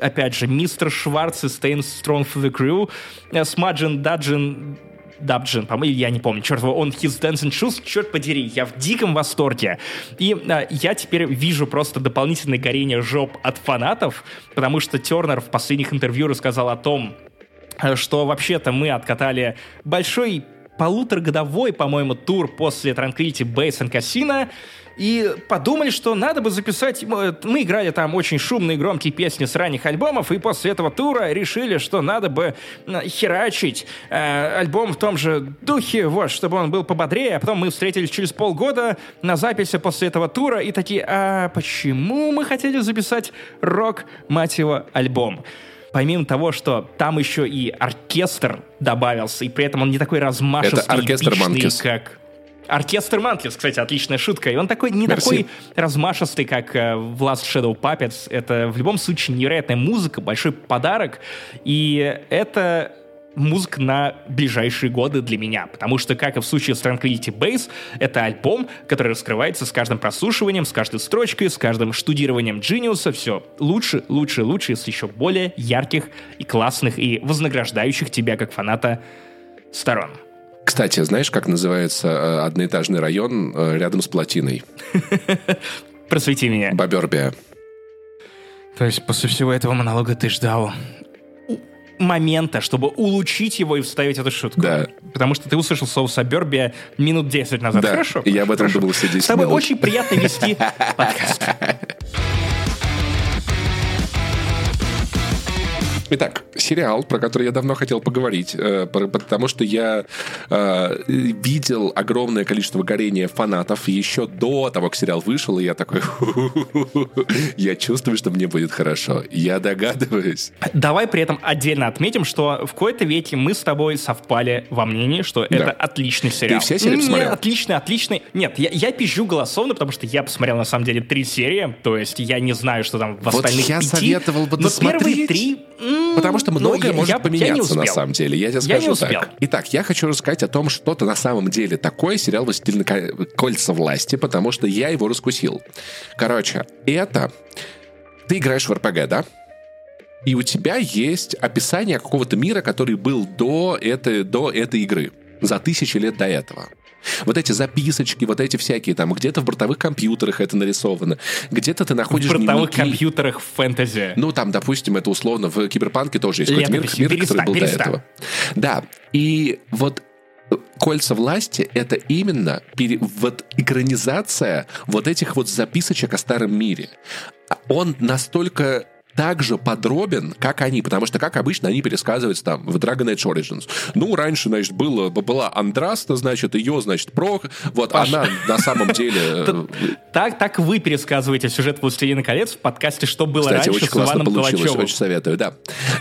опять же, мистер Шварц и Staying Strong for the Crew, Smudging Dudgeon Дабджин, по-моему, я не помню, черт, он His Dancing Shoes, черт подери, я в диком восторге. И а, я теперь вижу просто дополнительное горение жоп от фанатов, потому что Тернер в последних интервью рассказал о том, э, что вообще-то мы откатали большой полуторагодовой, по-моему, тур после Tranquility Base and Casino, и подумали, что надо бы записать... Мы играли там очень шумные громкие песни с ранних альбомов, и после этого тура решили, что надо бы херачить э, альбом в том же духе, вот, чтобы он был пободрее. А потом мы встретились через полгода на записи после этого тура и такие, а почему мы хотели записать рок, мать его, альбом? Помимо того, что там еще и оркестр добавился, и при этом он не такой размашистый, Это оркестр эпичный, как Оркестр Манкис, кстати, отличная шутка. И он такой не Merci. такой размашистый, как э, в Last Shadow Puppets. Это в любом случае невероятная музыка, большой подарок. И это музыка на ближайшие годы для меня. Потому что, как и в случае с Tranquility Base, это альбом, который раскрывается с каждым прослушиванием, с каждой строчкой, с каждым штудированием Genius. Все лучше, лучше, лучше, с еще более ярких и классных и вознаграждающих тебя как фаната сторон. Кстати, знаешь, как называется э, одноэтажный район э, рядом с плотиной? [laughs] Просвети меня. Бобербия. То есть после всего этого монолога ты ждал момента, чтобы улучшить его и вставить эту шутку. Да. Потому что ты услышал слово «сабербия» минут 10 назад. Да, Хорошо. я об этом хорошо. думал все 10 С тобой минут. очень приятно вести [laughs] подкаст. Итак, сериал, про который я давно хотел поговорить, э, потому что я э, видел огромное количество горения фанатов еще до того, как сериал вышел, и я такой, [laughs] я чувствую, что мне будет хорошо. Я догадываюсь. Давай при этом отдельно отметим, что в какой-то веке мы с тобой совпали во мнении, что это отличный сериал. все серии посмотрел? отличный, отличный. Нет, я, я пизжу голословно, потому что я посмотрел на самом деле три серии, то есть я не знаю, что там в Вот остальных я пяти. советовал бы но первые три... Потому что ну, многое я- может я- я не поменяться на успел. самом деле. Я тебе Я скажу не успел. так. Итак, я хочу рассказать о том, что-то на самом деле такое сериал «Властелин ко- кольца власти», потому что я его раскусил. Короче, это... Ты играешь в РПГ, да? И у тебя есть описание какого-то мира, который был до этой, до этой игры. За тысячи лет до этого. Вот эти записочки, вот эти всякие там, где-то в бортовых компьютерах это нарисовано, где-то ты В находишь бортовых дневники. компьютерах в фэнтези. Ну, там, допустим, это условно в Киберпанке тоже есть какой-то мир, мир, который Перестань, был до перестань. этого. Да, и вот кольца власти — это именно пере- вот экранизация вот этих вот записочек о старом мире. А Он настолько также подробен, как они, потому что, как обычно, они пересказываются там в Dragon Age Origins. Ну, раньше, значит, было, была Андраста, значит, ее, значит, Прох, вот Паша. она на самом деле... [laughs] Так, так вы пересказываете сюжет «Властелина колец» в подкасте «Что было раньше» очень классно получилось, очень советую, да.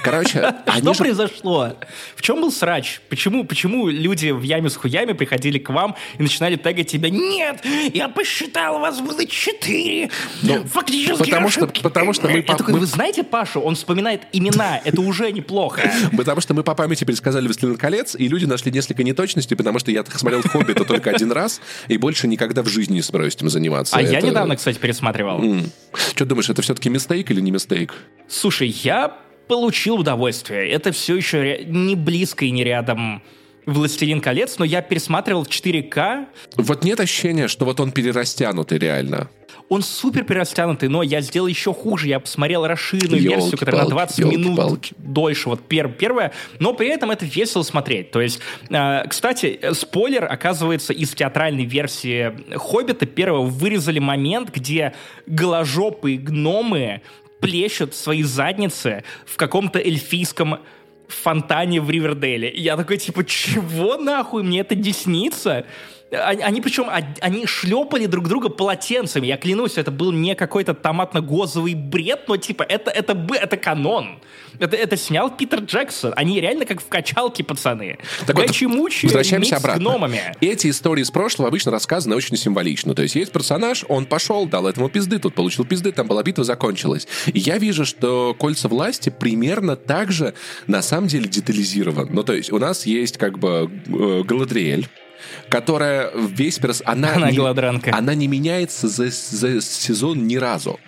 Короче, [laughs] Что же произошло? В чем был срач? Почему, почему люди в яме с хуями приходили к вам и начинали тегать тебя? Нет, я посчитал, вас было четыре. Ну, Фактически потому что- ошибки». потому что мы мы- знаете Пашу? Он вспоминает имена. Это уже неплохо. Потому что мы по памяти пересказали «Властелин колец», и люди нашли несколько неточностей, потому что я смотрел «Хоббита» только один раз, и больше никогда в жизни не собираюсь этим заниматься. А я недавно, кстати, пересматривал. Что думаешь, это все-таки мистейк или не мистейк? Слушай, я получил удовольствие. Это все еще не близко и не рядом «Властелин колец», но я пересматривал в 4К. Вот нет ощущения, что вот он перерастянутый реально. Он супер перерастянутый, но я сделал еще хуже. Я посмотрел расширенную версию, которая на 20 минут ёлки-палки. дольше, вот пер, первая, но при этом это весело смотреть. То есть, э, кстати, спойлер, оказывается, из театральной версии «Хоббита» первого вырезали момент, где голожопые гномы плещут свои задницы в каком-то эльфийском фонтане в Ривердейле. Я такой, типа, чего нахуй мне это деснится? Они, причем, они шлепали друг друга полотенцами. Я клянусь, это был не какой-то томатно-гозовый бред, но типа это, это, бы- это канон. Это, это снял Питер Джексон. Они реально как в качалке, пацаны. Так вот, Гачи-мучи, возвращаемся микс с обратно. гномами. Эти истории из прошлого обычно рассказаны очень символично. То есть есть персонаж, он пошел, дал этому пизды, тут получил пизды, там была битва, закончилась. И я вижу, что «Кольца власти» примерно так же на самом деле детализирован. Ну, то есть у нас есть как бы э, Галадриэль, которая весь перс... Она, Она не, голодранка. она не меняется за, за сезон ни разу.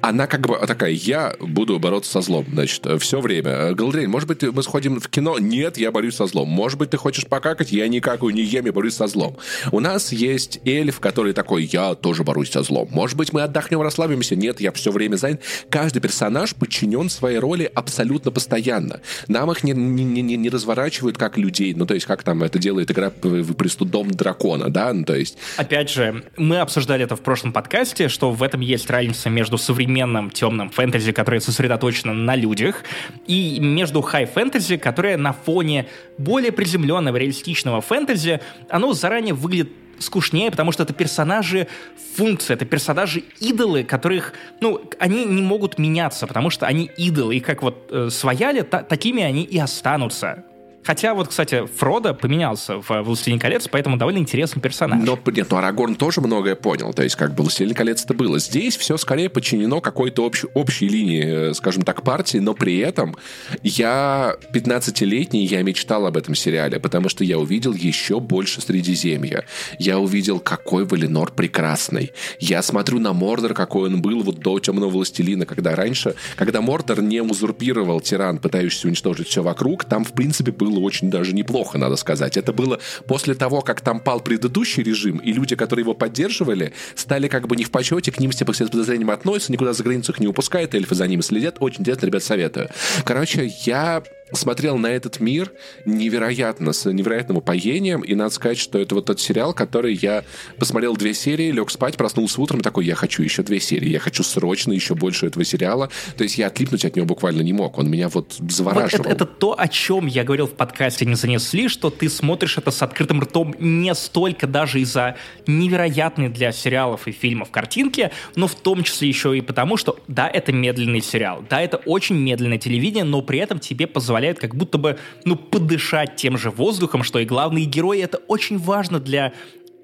Она как бы такая, я буду бороться со злом, значит, все время. Галадриэль, может быть, мы сходим в кино? Нет, я борюсь со злом. Может быть, ты хочешь покакать? Я не какаю, не ем, я борюсь со злом. У нас есть эльф, который такой, я тоже борюсь со злом. Может быть, мы отдохнем, расслабимся? Нет, я все время занят. Каждый персонаж подчинен своей роли абсолютно постоянно. Нам их не, не, не, не разворачивают как людей. Ну, то есть, как там это делает игра в в «Преступ- Дом дракона, да? Ну, то есть, Опять же, мы обсуждали это в прошлом подкасте, что в этом есть разница между современным темным фэнтези, которое сосредоточено на людях, и между хай-фэнтези, которое на фоне более приземленного, реалистичного фэнтези, оно заранее выглядит скучнее, потому что это персонажи функции, это персонажи идолы, которых, ну, они не могут меняться, потому что они идолы, и как вот э, свояли, та- такими они и останутся. Хотя вот, кстати, Фродо поменялся в «Властелине колец», поэтому довольно интересный персонаж. Но нет, ну Арагорн тоже многое понял. То есть, как бы «Властелин колец» это было. Здесь все скорее подчинено какой-то общ- общей линии, э, скажем так, партии, но при этом я 15-летний, я мечтал об этом сериале, потому что я увидел еще больше Средиземья. Я увидел, какой Валенор прекрасный. Я смотрю на Мордор, какой он был вот до «Темного властелина», когда раньше, когда Мордор не узурпировал тиран, пытающийся уничтожить все вокруг, там, в принципе, было было очень даже неплохо, надо сказать. Это было после того, как там пал предыдущий режим, и люди, которые его поддерживали, стали как бы не в почете, к ним все с подозрением относятся, никуда за границу их не упускают, эльфы за ними следят. Очень интересно, ребят, советую. Короче, я смотрел на этот мир невероятно, с невероятным упоением, и надо сказать, что это вот тот сериал, который я посмотрел две серии, лег спать, проснулся утром, такой, я хочу еще две серии, я хочу срочно еще больше этого сериала. То есть я отлипнуть от него буквально не мог, он меня вот завораживал. Вот это, это то, о чем я говорил в подкасте «Не занесли», что ты смотришь это с открытым ртом не столько даже из-за невероятной для сериалов и фильмов картинки, но в том числе еще и потому, что да, это медленный сериал, да, это очень медленное телевидение, но при этом тебе позволяет позволяет как будто бы, ну, подышать тем же воздухом, что и главные герои. Это очень важно для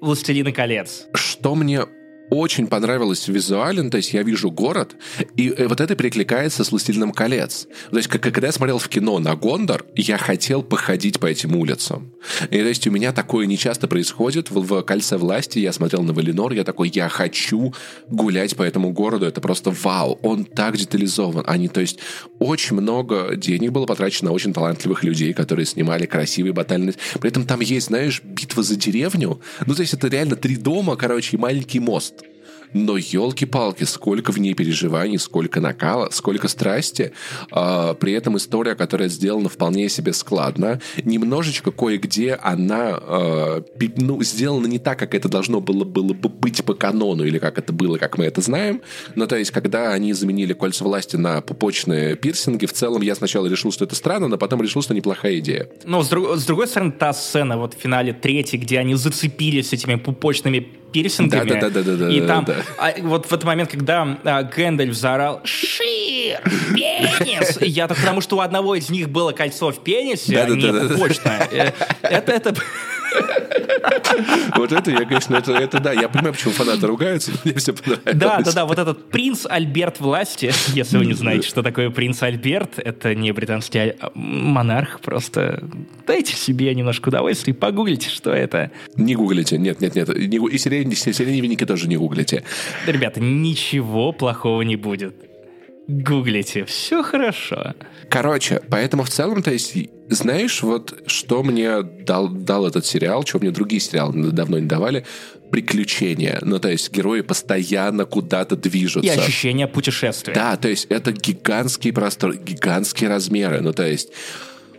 «Властелина колец». Что мне очень понравилось визуально, то есть я вижу город, и э, вот это перекликается с «Властелином колец». То есть, когда я смотрел в кино на Гондор, я хотел походить по этим улицам. И то есть у меня такое нечасто происходит. В, в «Кольце власти» я смотрел на Валинор, я такой, я хочу гулять по этому городу, это просто вау, он так детализован. Они, то есть, очень много денег было потрачено на очень талантливых людей, которые снимали красивые батальные... При этом там есть, знаешь, битва за деревню. Ну, то есть это реально три дома, короче, и маленький мост но елки-палки, сколько в ней переживаний, сколько накала, сколько страсти. А, при этом история, которая сделана вполне себе складно, немножечко кое-где она а, ну, сделана не так, как это должно было, было бы быть по канону, или как это было, как мы это знаем. Но то есть, когда они заменили кольца власти на пупочные пирсинги, в целом я сначала решил, что это странно, но потом решил, что неплохая идея. Но с, друг, с другой стороны, та сцена вот в финале третьей, где они зацепились этими пупочными пирсингами. Да, да, да, да, да. И там, да. А, вот в этот момент, когда а, Гэндальф заорал «Шир! Пенис!» Я так потому, что у одного из них было кольцо в пенисе, да, а да, не да, почное. Да. Это, это... Вот это я, конечно, это, это да, я понимаю, почему фанаты ругаются, мне все понравилось. Да, да, да, вот этот принц Альберт власти, если вы не знаете, что такое принц Альберт, это не британский монарх, просто дайте себе немножко удовольствия и погуглите, что это. Не гуглите, нет, нет, нет, и сиреневенники тоже не гуглите. Ребята, ничего плохого не будет гуглите, все хорошо. Короче, поэтому в целом, то есть, знаешь, вот что мне дал, дал этот сериал, что мне другие сериалы давно не давали, приключения. Ну, то есть герои постоянно куда-то движутся. И ощущение путешествия. Да, то есть это гигантский простор, гигантские размеры. Ну, то есть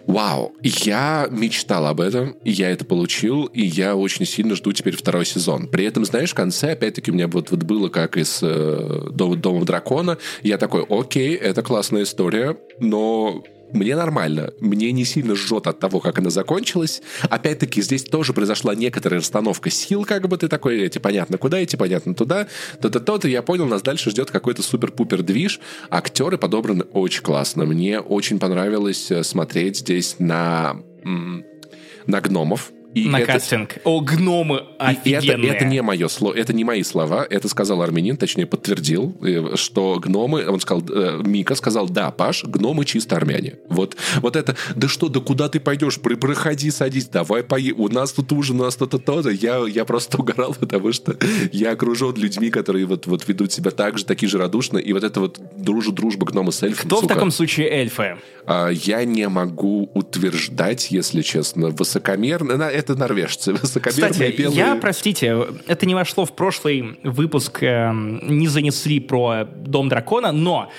Вау, я мечтал об этом, и я это получил, и я очень сильно жду теперь второй сезон. При этом, знаешь, в конце, опять-таки, у меня вот, вот было как из э, Дома дракона. Я такой, окей, это классная история, но мне нормально. Мне не сильно жжет от того, как она закончилась. Опять-таки, здесь тоже произошла некоторая расстановка сил, как бы ты такой, эти понятно куда идти, понятно туда. То-то, то-то, я понял, нас дальше ждет какой-то супер-пупер движ. Актеры подобраны очень классно. Мне очень понравилось э, смотреть здесь на на гномов, и на это, кастинг. О, гномы офигенные. И это, это не мое слово, это не мои слова, это сказал армянин, точнее подтвердил, э, что гномы, он сказал, э, Мика сказал, да, Паш, гномы чисто армяне. Вот, вот это, да что, да куда ты пойдешь, проходи, садись, давай пои, у нас тут ужин, у нас тут то-то, я, я просто [laughs] угорал, потому что я окружен людьми, которые вот, вот ведут себя так же, такие же радушно, и вот это вот дружу, дружба гномы с эльфами. Кто сука, в таком случае эльфы? А, я не могу утверждать, если честно, высокомерно, это норвежцы, [laughs] высокомерные Кстати, белые. я, простите, это не вошло в прошлый выпуск, э, не занесли про Дом Дракона, но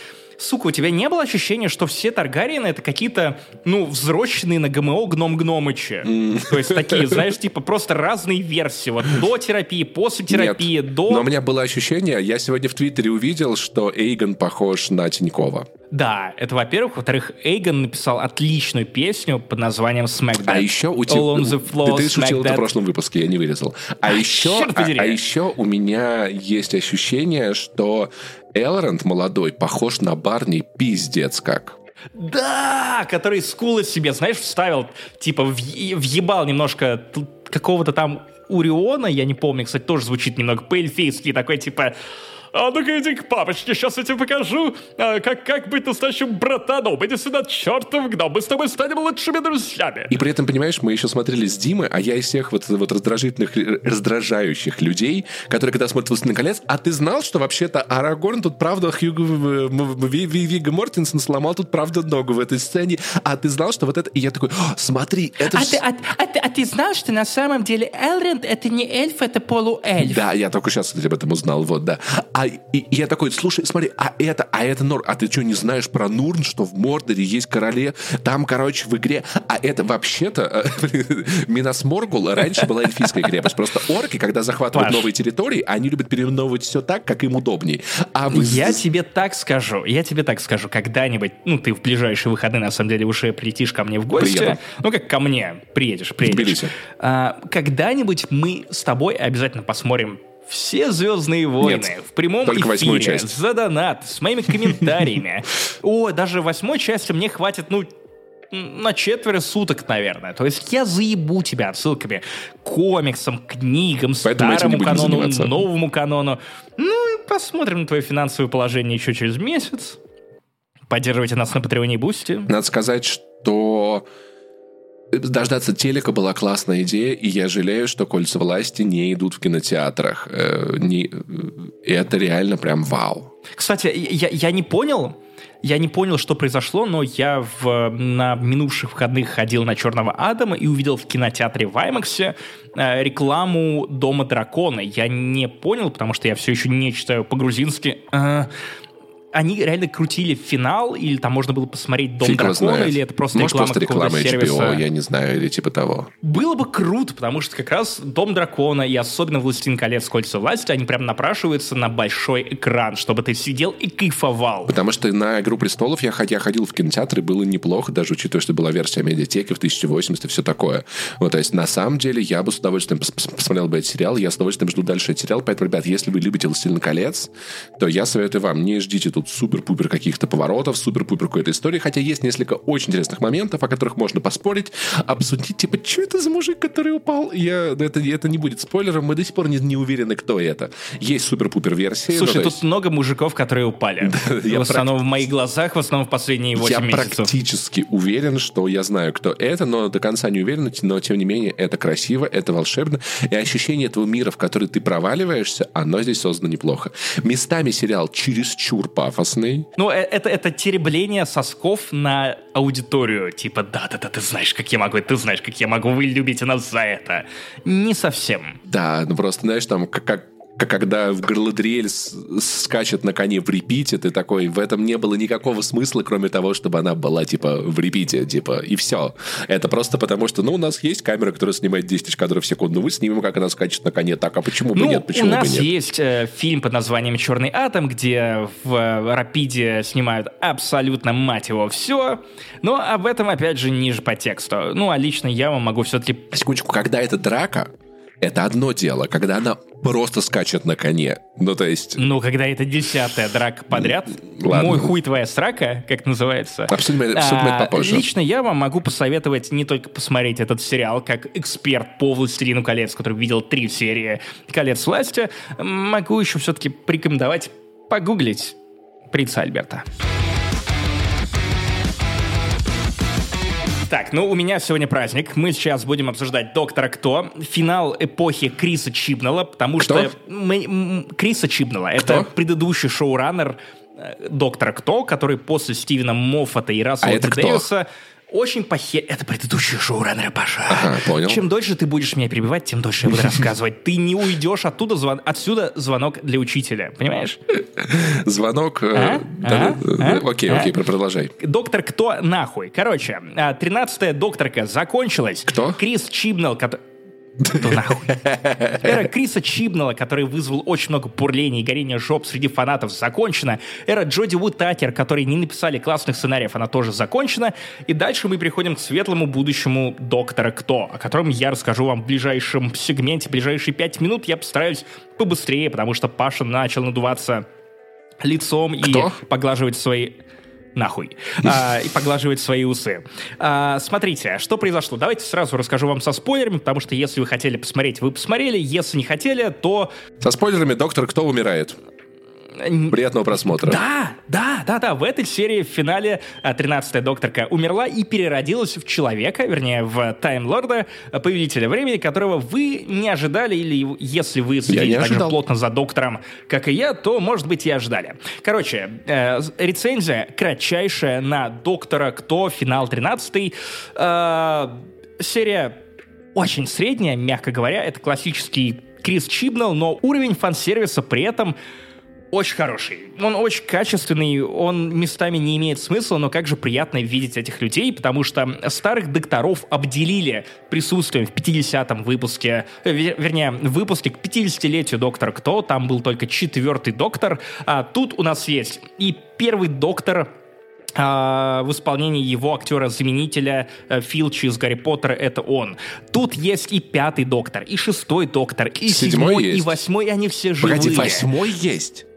сука, у тебя не было ощущения, что все Таргариены это какие-то, ну, взросленные на ГМО гном-гномычи? То есть такие, знаешь, типа просто разные версии. Вот до терапии, после терапии, Нет, до... но у меня было ощущение, я сегодня в Твиттере увидел, что Эйгон похож на Тинькова. Да, это во-первых. Во-вторых, Эйгон написал отличную песню под названием Smack That. А еще у тебя... Ты, ты шутил это в прошлом выпуске, я не вырезал. А, [laughs] а еще, а, а еще у меня есть ощущение, что Элронд молодой похож на Барни пиздец как. Да, который скулы себе, знаешь, вставил, типа въебал немножко какого-то там Уриона, я не помню, кстати, тоже звучит немного по такой, типа, а ну-ка иди к папочке, сейчас я тебе покажу, а, как, как быть настоящим братаном. Иди сюда, чертов гном, мы с тобой станем лучшими друзьями. И при этом, понимаешь, мы еще смотрели с Димой, а я из всех вот, вот раздражительных, раздражающих людей, которые когда смотрят «Властелин колец», а ты знал, что вообще-то Арагорн тут, правда, Хьюго Вига Мортенсен сломал тут, правда, ногу в этой сцене, а ты знал, что вот это... И я такой, смотри, это... А, ты, а, а, а ты знал, что на самом деле Элренд это не эльф, это полуэльф? Да, я только сейчас об этом узнал, вот, да. А и, и я такой, слушай, смотри, а это, а это Нор, а ты что, не знаешь про Нурн, что в Мордоре есть короле, там, короче, в игре, а это вообще-то [laughs] Минас Моргул раньше была эльфийская крепость, просто орки, когда захватывают Паш. новые территории, они любят переименовывать все так, как им удобнее. А вы... Я тебе так скажу, я тебе так скажу, когда-нибудь, ну, ты в ближайшие выходные, на самом деле, уже прилетишь ко мне в гости, Приеду. ну, как ко мне, приедешь, приедешь. А, когда-нибудь мы с тобой обязательно посмотрим все «Звездные войны» Нет, в прямом эфире, часть. за донат, с моими комментариями. [laughs] О, даже восьмой части мне хватит, ну, на четверо суток, наверное. То есть я заебу тебя отсылками к комиксам, книгам, Поэтому старому канону, заниматься. новому канону. Ну и посмотрим на твое финансовое положение еще через месяц. Поддерживайте нас на Патреоне и Бусти. Надо сказать, что дождаться телека была классная идея, и я жалею, что «Кольца власти» не идут в кинотеатрах. Э, не, это реально прям вау. Кстати, я, я не понял, я не понял, что произошло, но я в, на минувших выходных ходил на Черного Адама и увидел в кинотеатре в Аймаксе э, рекламу Дома Дракона. Я не понял, потому что я все еще не читаю по-грузински. Э, они реально крутили финал, или там можно было посмотреть Дом Фиг Дракона, или это просто Может, реклама просто реклама HBO, сервиса. я не знаю, или типа того. Было бы круто, потому что как раз Дом Дракона и особенно Властелин колец Кольца власти, они прям напрашиваются на большой экран, чтобы ты сидел и кайфовал. Потому что на «Игру престолов» я, я ходил в кинотеатр, и было неплохо, даже учитывая, что была версия медиатеки в 1080 и все такое. Вот, то есть, на самом деле, я бы с удовольствием посмотрел бы этот сериал, я с удовольствием жду дальше этот сериал, поэтому, ребят, если вы любите «Властелин колец», то я советую вам, не ждите тут супер-пупер каких-то поворотов, супер-пупер какой-то истории, хотя есть несколько очень интересных моментов, о которых можно поспорить, обсудить, типа, что это за мужик, который упал? Я, это, это не будет спойлером, мы до сих пор не, не уверены, кто это. Есть супер-пупер версии. Слушай, тут есть... много мужиков, которые упали. [laughs] в основном в моих глазах, в основном в последние 8 месяцев. Я практически уверен, что я знаю, кто это, но до конца не уверен, но тем не менее это красиво, это волшебно, и ощущение этого мира, в который ты проваливаешься, оно здесь создано неплохо. Местами сериал чересчур пафосный. Ну, э, это, это теребление сосков на аудиторию. Типа, да-да-да, ты знаешь, как я могу, ты знаешь, как я могу, вы любите нас за это. Не совсем. Да, ну просто, знаешь, там, как, как когда в Галадриэль скачет на коне в репите, ты такой, в этом не было никакого смысла, кроме того, чтобы она была, типа, в репите, типа, и все. Это просто потому, что, ну, у нас есть камера, которая снимает 10 тысяч кадров в секунду, мы снимем, как она скачет на коне, так, а почему бы ну, нет, почему у нас бы нет? есть э, фильм под названием «Черный атом», где в э, рапиде снимают абсолютно, мать его, все, но об этом, опять же, ниже по тексту. Ну, а лично я вам могу все-таки... Секундочку, когда это драка, это одно дело, когда она просто скачет на коне. Ну, то есть... Ну, когда это десятая драка подряд, Ладно. мой хуй твоя срака, как называется. Обсудим, обсудим а, это попозже. Лично я вам могу посоветовать не только посмотреть этот сериал, как эксперт по «Властелину колец», который видел три серии «Колец власти», могу еще все-таки порекомендовать погуглить принца Альберта. Так, ну у меня сегодня праздник. Мы сейчас будем обсуждать «Доктора Кто», финал эпохи Криса Чибнала, потому Кто? что... Мы, Криса Чибнала. Это предыдущий шоураннер э, «Доктора Кто», который после Стивена Моффата и Рассела а Дэвиса... Кто? Очень похе... Это предыдущее шоу Раннера Паша. Ага, понял. Чем дольше ты будешь меня перебивать, тем дольше я буду [laughs] рассказывать. Ты не уйдешь оттуда, звон... отсюда звонок для учителя, понимаешь? Звонок... Окей, окей, продолжай. Доктор кто нахуй? Короче, 13-я а, докторка закончилась. Кто? Крис Чибнелл, который... Ну нахуй. Эра Криса Чибнала, который вызвал очень много бурлений и горения жоп среди фанатов, закончена. Эра Джоди Вуд Такер, которые не написали классных сценариев, она тоже закончена. И дальше мы приходим к светлому будущему Доктора Кто, о котором я расскажу вам в ближайшем сегменте, в ближайшие пять минут. Я постараюсь побыстрее, потому что Паша начал надуваться лицом Кто? и поглаживать свои нахуй, а, и поглаживает свои усы. А, смотрите, что произошло. Давайте сразу расскажу вам со спойлерами, потому что если вы хотели посмотреть, вы посмотрели. Если не хотели, то... Со спойлерами «Доктор Кто умирает». Приятного просмотра. Да, да, да, да. В этой серии в финале 13-я докторка умерла и переродилась в человека, вернее, в Таймлорда, повелителя времени, которого вы не ожидали, или если вы следили так же плотно за доктором, как и я, то, может быть, и ожидали. Короче, э, рецензия кратчайшая на доктора Кто, финал 13 э, серия очень средняя, мягко говоря. Это классический Крис Чибнелл, но уровень фан-сервиса при этом очень хороший. Он очень качественный, он местами не имеет смысла, но как же приятно видеть этих людей, потому что старых докторов обделили присутствием в 50-м выпуске, э, вернее, в выпуске к 50-летию Доктора Кто, там был только четвертый доктор, а тут у нас есть и первый доктор а, в исполнении его актера-заменителя э, Филчи из Гарри Поттера, это он. Тут есть и пятый доктор, и шестой доктор, и седьмой, седьмой и восьмой, и они все живые. Погоди, восьмой есть?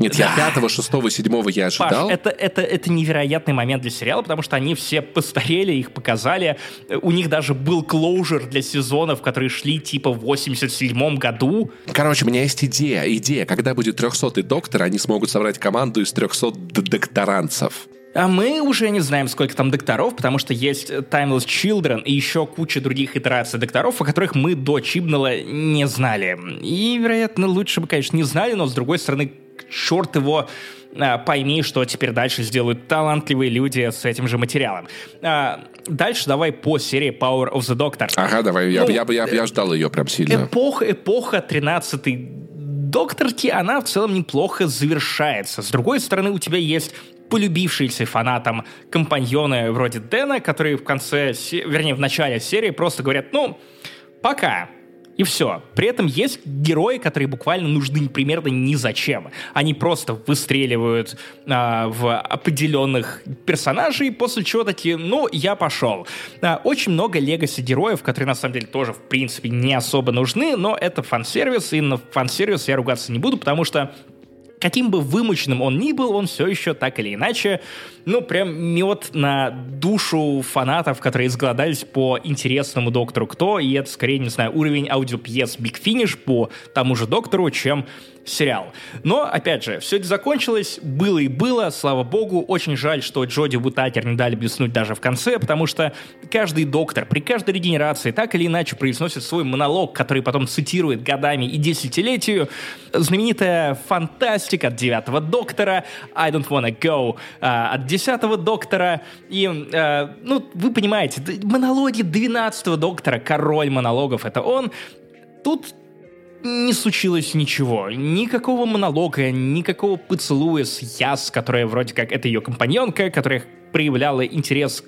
Нет, да. я пятого, шестого, седьмого я ожидал. Паш, это, это, это невероятный момент для сериала, потому что они все постарели, их показали. У них даже был клоужер для сезонов, которые шли типа в 87-м году. Короче, у меня есть идея. Идея, когда будет 300-й доктор, они смогут собрать команду из 300 докторанцев. А мы уже не знаем, сколько там докторов, потому что есть Timeless Children и еще куча других итераций докторов, о которых мы до Чибнелла не знали. И, вероятно, лучше бы, конечно, не знали, но, с другой стороны, черт его а, пойми, что теперь дальше сделают талантливые люди с этим же материалом. А, дальше давай по серии Power of the Doctor. Ага, давай, ну, я, я, я, я ждал ее прям сильно. Эпоха, эпоха 13-й докторки, она в целом неплохо завершается. С другой стороны, у тебя есть полюбившиеся фанатам компаньоны вроде Дэна, которые в конце, вернее, в начале серии просто говорят, ну, пока, и все. При этом есть герои, которые буквально нужны примерно ни зачем. Они просто выстреливают а, в определенных персонажей, после чего такие, ну, я пошел. А, очень много легаси героев, которые на самом деле тоже, в принципе, не особо нужны, но это фан-сервис, и на фан-сервис я ругаться не буду, потому что каким бы вымученным он ни был, он все еще так или иначе, ну, прям мед на душу фанатов, которые изголодались по интересному Доктору Кто, и это, скорее, не знаю, уровень аудиопьес Big Finish по тому же Доктору, чем сериал. Но, опять же, все это закончилось, было и было, слава богу. Очень жаль, что Джоди Бутакер не дали блеснуть даже в конце, потому что каждый доктор при каждой регенерации так или иначе произносит свой монолог, который потом цитирует годами и десятилетию. Знаменитая фантастика от девятого доктора, I don't wanna go, uh, от десятого доктора, и, uh, ну, вы понимаете, монологи двенадцатого доктора, король монологов, это он. Тут не случилось ничего. Никакого монолога, никакого поцелуя с Яс, которая вроде как это ее компаньонка, которая проявляла интерес к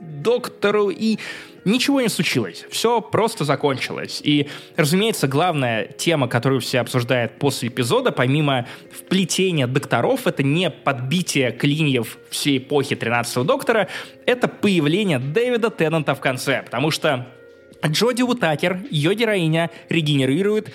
доктору, и ничего не случилось. Все просто закончилось. И, разумеется, главная тема, которую все обсуждают после эпизода, помимо вплетения докторов, это не подбитие клиньев всей эпохи 13-го доктора, это появление Дэвида Теннанта в конце, потому что Джоди Утакер, ее героиня, регенерирует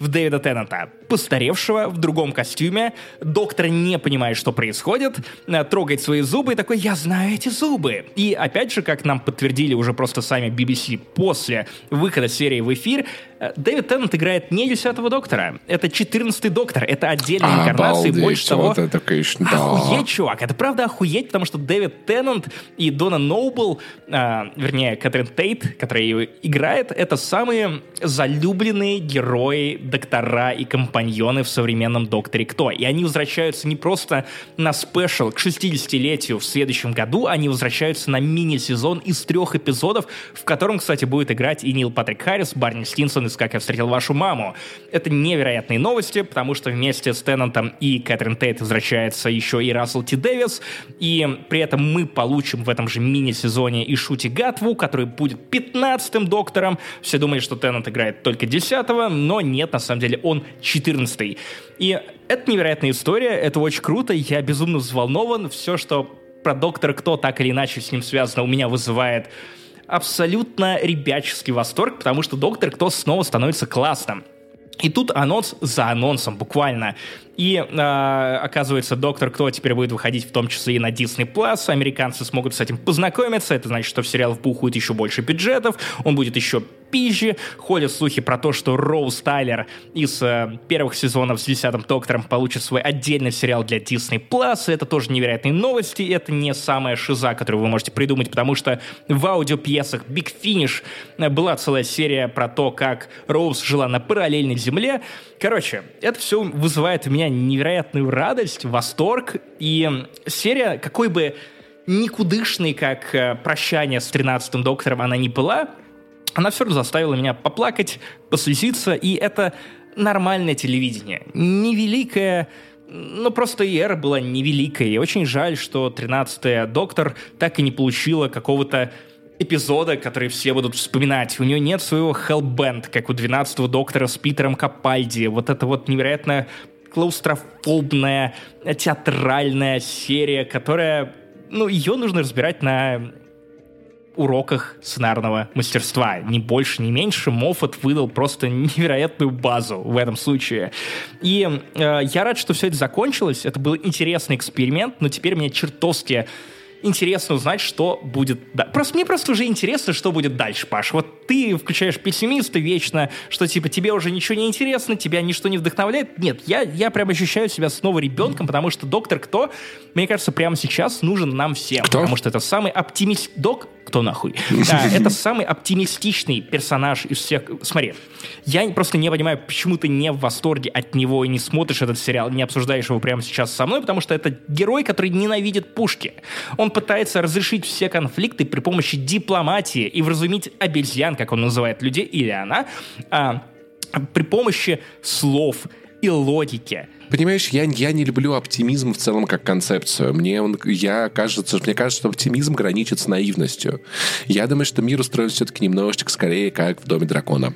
в Дэвида Теннета, постаревшего в другом костюме. Доктор не понимает, что происходит, э, трогает свои зубы и такой «Я знаю эти зубы». И опять же, как нам подтвердили уже просто сами BBC после выхода серии в эфир, э, Дэвид Теннет играет не десятого доктора. Это четырнадцатый доктор. Это отдельная инкарнация. И больше того... Вот это, конечно, да. Охуеть, чувак. Это правда охуеть, потому что Дэвид Теннант и Дона Ноубл, э, вернее, Кэтрин Тейт, которая его играет, это самые залюбленные герои доктора и компаньоны в современном «Докторе Кто». И они возвращаются не просто на special к 60-летию в следующем году, они возвращаются на мини-сезон из трех эпизодов, в котором, кстати, будет играть и Нил Патрик Харрис, Барни Стинсон из «Как я встретил вашу маму». Это невероятные новости, потому что вместе с Теннантом и Кэтрин Тейт возвращается еще и Рассел Ти Дэвис, и при этом мы получим в этом же мини-сезоне и Шути Гатву, который будет 15-м доктором. Все думали, что Теннант играет только 10-го, но нет, на самом деле он 14 И это невероятная история, это очень круто, я безумно взволнован. Все, что про доктора Кто так или иначе с ним связано, у меня вызывает абсолютно ребяческий восторг, потому что доктор Кто снова становится классным. И тут анонс за анонсом, буквально. И э, оказывается, Доктор Кто теперь будет выходить в том числе и на Disney Plus. Американцы смогут с этим познакомиться. Это значит, что в сериал впухают еще больше бюджетов. Он будет еще пизже. Ходят слухи про то, что Роуз Тайлер из э, первых сезонов с десятым доктором получит свой отдельный сериал для Disney+. Plus. Это тоже невероятные новости. Это не самая шиза, которую вы можете придумать, потому что в аудиопьесах Big Finish была целая серия про то, как Роуз жила на параллельной земле. Короче, это все вызывает у меня невероятную радость, восторг. И серия, какой бы никудышной, как э, прощание с 13-м доктором она не была, она все равно заставила меня поплакать, послезиться, и это нормальное телевидение. Невеликое, но просто и эра была невеликая. И очень жаль, что 13-я доктор так и не получила какого-то эпизода, который все будут вспоминать. У нее нет своего Hellbent, как у 12-го доктора с Питером Капальди. Вот это вот невероятно клаустрофобная, театральная серия, которая... Ну, ее нужно разбирать на уроках сценарного мастерства. Ни больше, ни меньше. Моффат выдал просто невероятную базу в этом случае. И э, я рад, что все это закончилось. Это был интересный эксперимент, но теперь мне чертовски интересно узнать, что будет... Да. Просто, мне просто уже интересно, что будет дальше, Паш. Вот ты включаешь пессимиста вечно, что типа тебе уже ничего не интересно, тебя ничто не вдохновляет. Нет, я, я прям ощущаю себя снова ребенком, потому что доктор кто, мне кажется, прямо сейчас нужен нам всем. Кто? Потому что это самый оптимист... Док кто нахуй? [laughs] А, это самый оптимистичный персонаж из всех. Смотри, я просто не понимаю, почему ты не в восторге от него и не смотришь этот сериал, не обсуждаешь его прямо сейчас со мной, потому что это герой, который ненавидит пушки. Он пытается разрешить все конфликты при помощи дипломатии и вразумить обезьян, как он называет людей, или она, а, при помощи слов и логики. Понимаешь, я, я не люблю оптимизм в целом как концепцию. Мне, он, я, кажется, мне кажется, что оптимизм граничит с наивностью. Я думаю, что мир устроен все-таки немножечко скорее, как в «Доме дракона».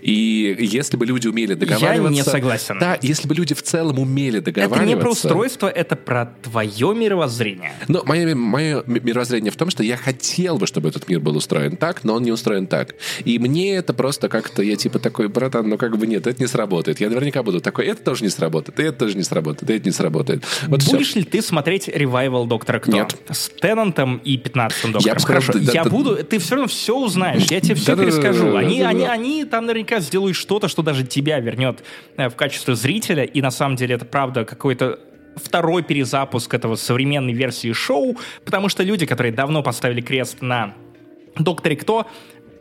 И если бы люди умели договариваться... Я не согласен. Да, если бы люди в целом умели договариваться... Это не про устройство, это про твое мировоззрение. Но мое, мое мировоззрение в том, что я хотел бы, чтобы этот мир был устроен так, но он не устроен так. И мне это просто как-то... Я типа такой, братан, ну как бы нет, это не сработает. Я наверняка буду такой, это тоже не сработает, это тоже не сработает, это не сработает. Вот Будешь все. ли ты смотреть ревайвал Доктора Кто? Нет. С Теннантом и 15-м Доктором? Я Хорошо, да, я да, буду... Ты все равно все узнаешь, я тебе все да, перескажу. Да, они, да, они, они там наверняка сделают что-то, что даже тебя вернет э, в качестве зрителя, и на самом деле это правда какой-то второй перезапуск этого современной версии шоу, потому что люди, которые давно поставили крест на «Докторе Кто»,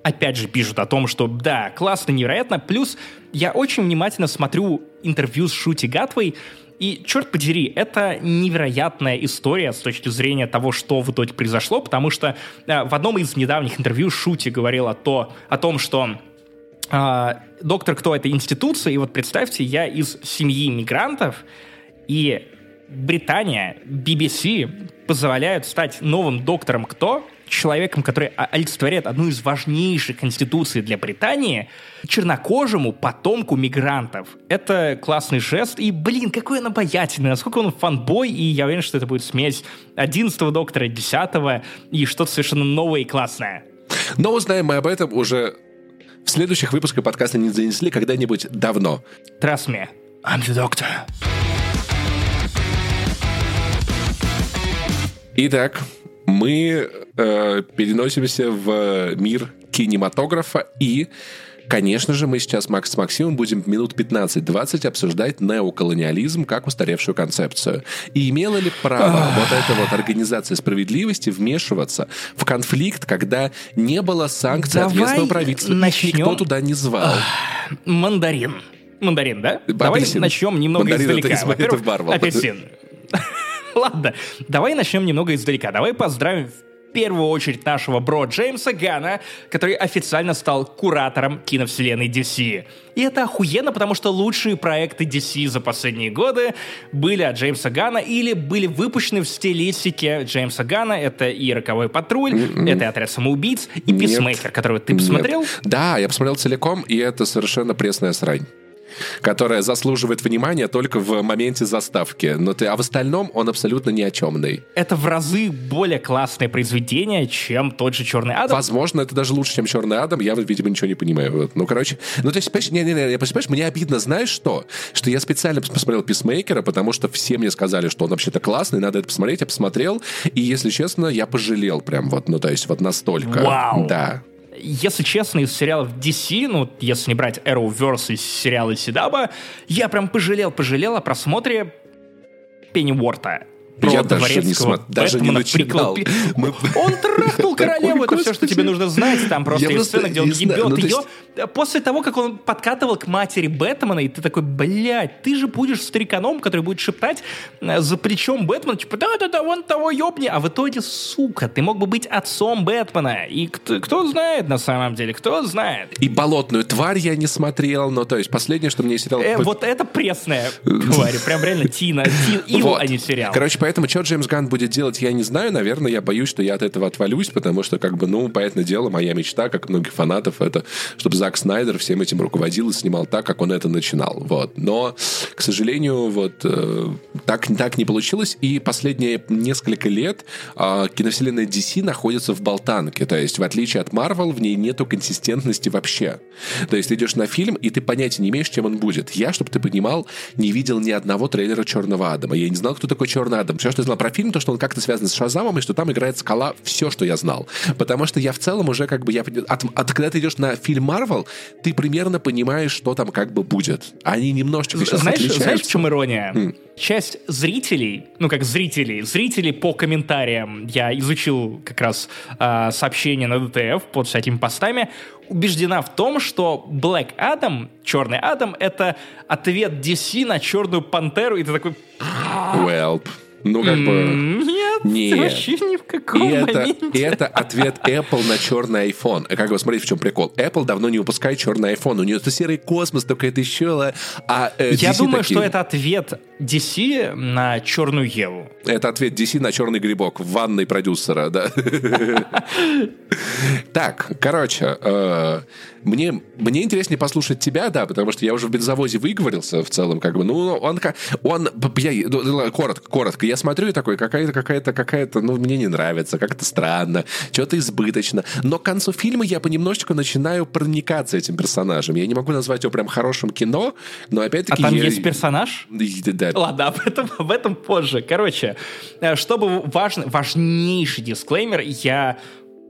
опять же пишут о том, что да, классно, невероятно. Плюс я очень внимательно смотрю интервью с Шути Гатвой, и, черт подери, это невероятная история с точки зрения того, что в итоге произошло, потому что э, в одном из недавних интервью Шути говорил о, то, о том, что а, доктор кто это институция, и вот представьте, я из семьи мигрантов, и Британия, BBC позволяют стать новым доктором кто? Человеком, который олицетворяет одну из важнейших конституций для Британии, чернокожему потомку мигрантов. Это классный жест, и, блин, какой он обаятельный, насколько он фанбой, и я уверен, что это будет смесь 11 доктора, 10 и что-то совершенно новое и классное. Но узнаем мы об этом уже в следующих выпусках подкаста не занесли когда-нибудь давно. Trust me, I'm the doctor. Итак, мы э, переносимся в мир кинематографа и Конечно же, мы сейчас, Макс с Максимом, будем минут 15-20 обсуждать неоколониализм как устаревшую концепцию. И имела ли право вот эта вот организация справедливости вмешиваться в конфликт, когда не было санкций Давай ответственного правительства, начнем... никто туда не звал? Мандарин. Мандарин, да? Апельсин. Давай начнем немного Мандарин издалека. Это, это апельсин. [laughs] Ладно, давай начнем немного издалека. Давай поздравим первую очередь нашего бро Джеймса Гана, который официально стал куратором киновселенной DC. И это охуенно, потому что лучшие проекты DC за последние годы были от Джеймса Гана или были выпущены в стилистике Джеймса Гана. Это и «Роковой патруль», mm-hmm. это и «Отряд самоубийц», и «Писмейкер», который ты посмотрел? Нет. Да, я посмотрел целиком, и это совершенно пресная срань которая заслуживает внимания только в моменте заставки. Но ты, а в остальном он абсолютно ни о чемный. Это в разы более классное произведение, чем тот же Черный Адам. Возможно, это даже лучше, чем Черный Адам. Я, видимо, ничего не понимаю. Ну, короче, ну, то есть, понимаешь, не, не, не, я, понимаешь, мне обидно, знаешь что? Что я специально посмотрел Писмейкера, потому что все мне сказали, что он вообще-то классный, надо это посмотреть. Я посмотрел, и, если честно, я пожалел прям вот, ну, то есть, вот настолько. Вау! Да если честно, из сериалов DC, ну, если не брать Arrowverse из сериала Сидаба, я прям пожалел-пожалел о просмотре Пенниворта я даже не, смо... даже не начинал. Мы... [laughs] Он трахнул [laughs] королеву, это все, что тебе нужно знать. Там [laughs] просто есть сцена, где он ебет ну, ее. Есть... После того, как он подкатывал к матери Бэтмена, и ты такой, блядь, ты же будешь стариканом, который будет шептать э, за плечом Бэтмена, типа, да-да-да, вон того ёбни. А в итоге, сука, ты мог бы быть отцом Бэтмена. И кто, кто знает на самом деле, кто знает. И «Болотную тварь» я не смотрел, но то есть последнее, что мне сериал... Э, вот это пресная тварь, прям реально Тина, Иву, а не сериал. Короче, поэтому что Джеймс Ганн будет делать, я не знаю. Наверное, я боюсь, что я от этого отвалюсь, потому что, как бы, ну, понятное дело, моя мечта, как многих фанатов, это чтобы Зак Снайдер всем этим руководил и снимал так, как он это начинал. Вот. Но, к сожалению, вот э, так, так не получилось. И последние несколько лет э, киновселенная DC находится в болтанке. То есть, в отличие от Marvel, в ней нету консистентности вообще. То есть, ты идешь на фильм, и ты понятия не имеешь, чем он будет. Я, чтобы ты понимал, не видел ни одного трейлера Черного Адама. Я не знал, кто такой Черный Адам. Все, что я знал про фильм, то, что он как-то связан с Шазамом, и что там играет скала, все, что я знал. Потому что я в целом уже как бы... Я, от, от, когда ты идешь на фильм Марвел, ты примерно понимаешь, что там как бы будет. Они немножечко сейчас знаешь, отличаются. Знаешь, в чем ирония? Mm. Часть зрителей, ну как зрителей, зрителей по комментариям, я изучил как раз э, сообщения на ДТФ под всякими постами, убеждена в том, что Black Adam, Черный Адам, это ответ DC на Черную Пантеру, и ты такой... Well, ну, как бы... Нет, нет. вообще ни в каком и это, моменте. И это ответ Apple на черный iPhone. Как бы, смотрите, в чем прикол. Apple давно не выпускает черный iPhone. У нее это серый космос, только это еще... А, э, Я думаю, такие... что это ответ DC на черную Еву. Это ответ DC на черный грибок в ванной продюсера, да. [laughs] Так, короче, э, мне, мне интереснее послушать тебя, да, потому что я уже в бензовозе выговорился в целом, как бы, ну, он, он, я, ну, коротко, коротко, я смотрю и такой, какая-то, какая-то, какая-то, ну, мне не нравится, как-то странно, что-то избыточно, но к концу фильма я понемножечку начинаю проникаться этим персонажем, я не могу назвать его прям хорошим кино, но опять-таки... А там я... есть персонаж? Да. Ладно, об этом, об этом позже. Короче, э, чтобы важный, важнейший дисклеймер, я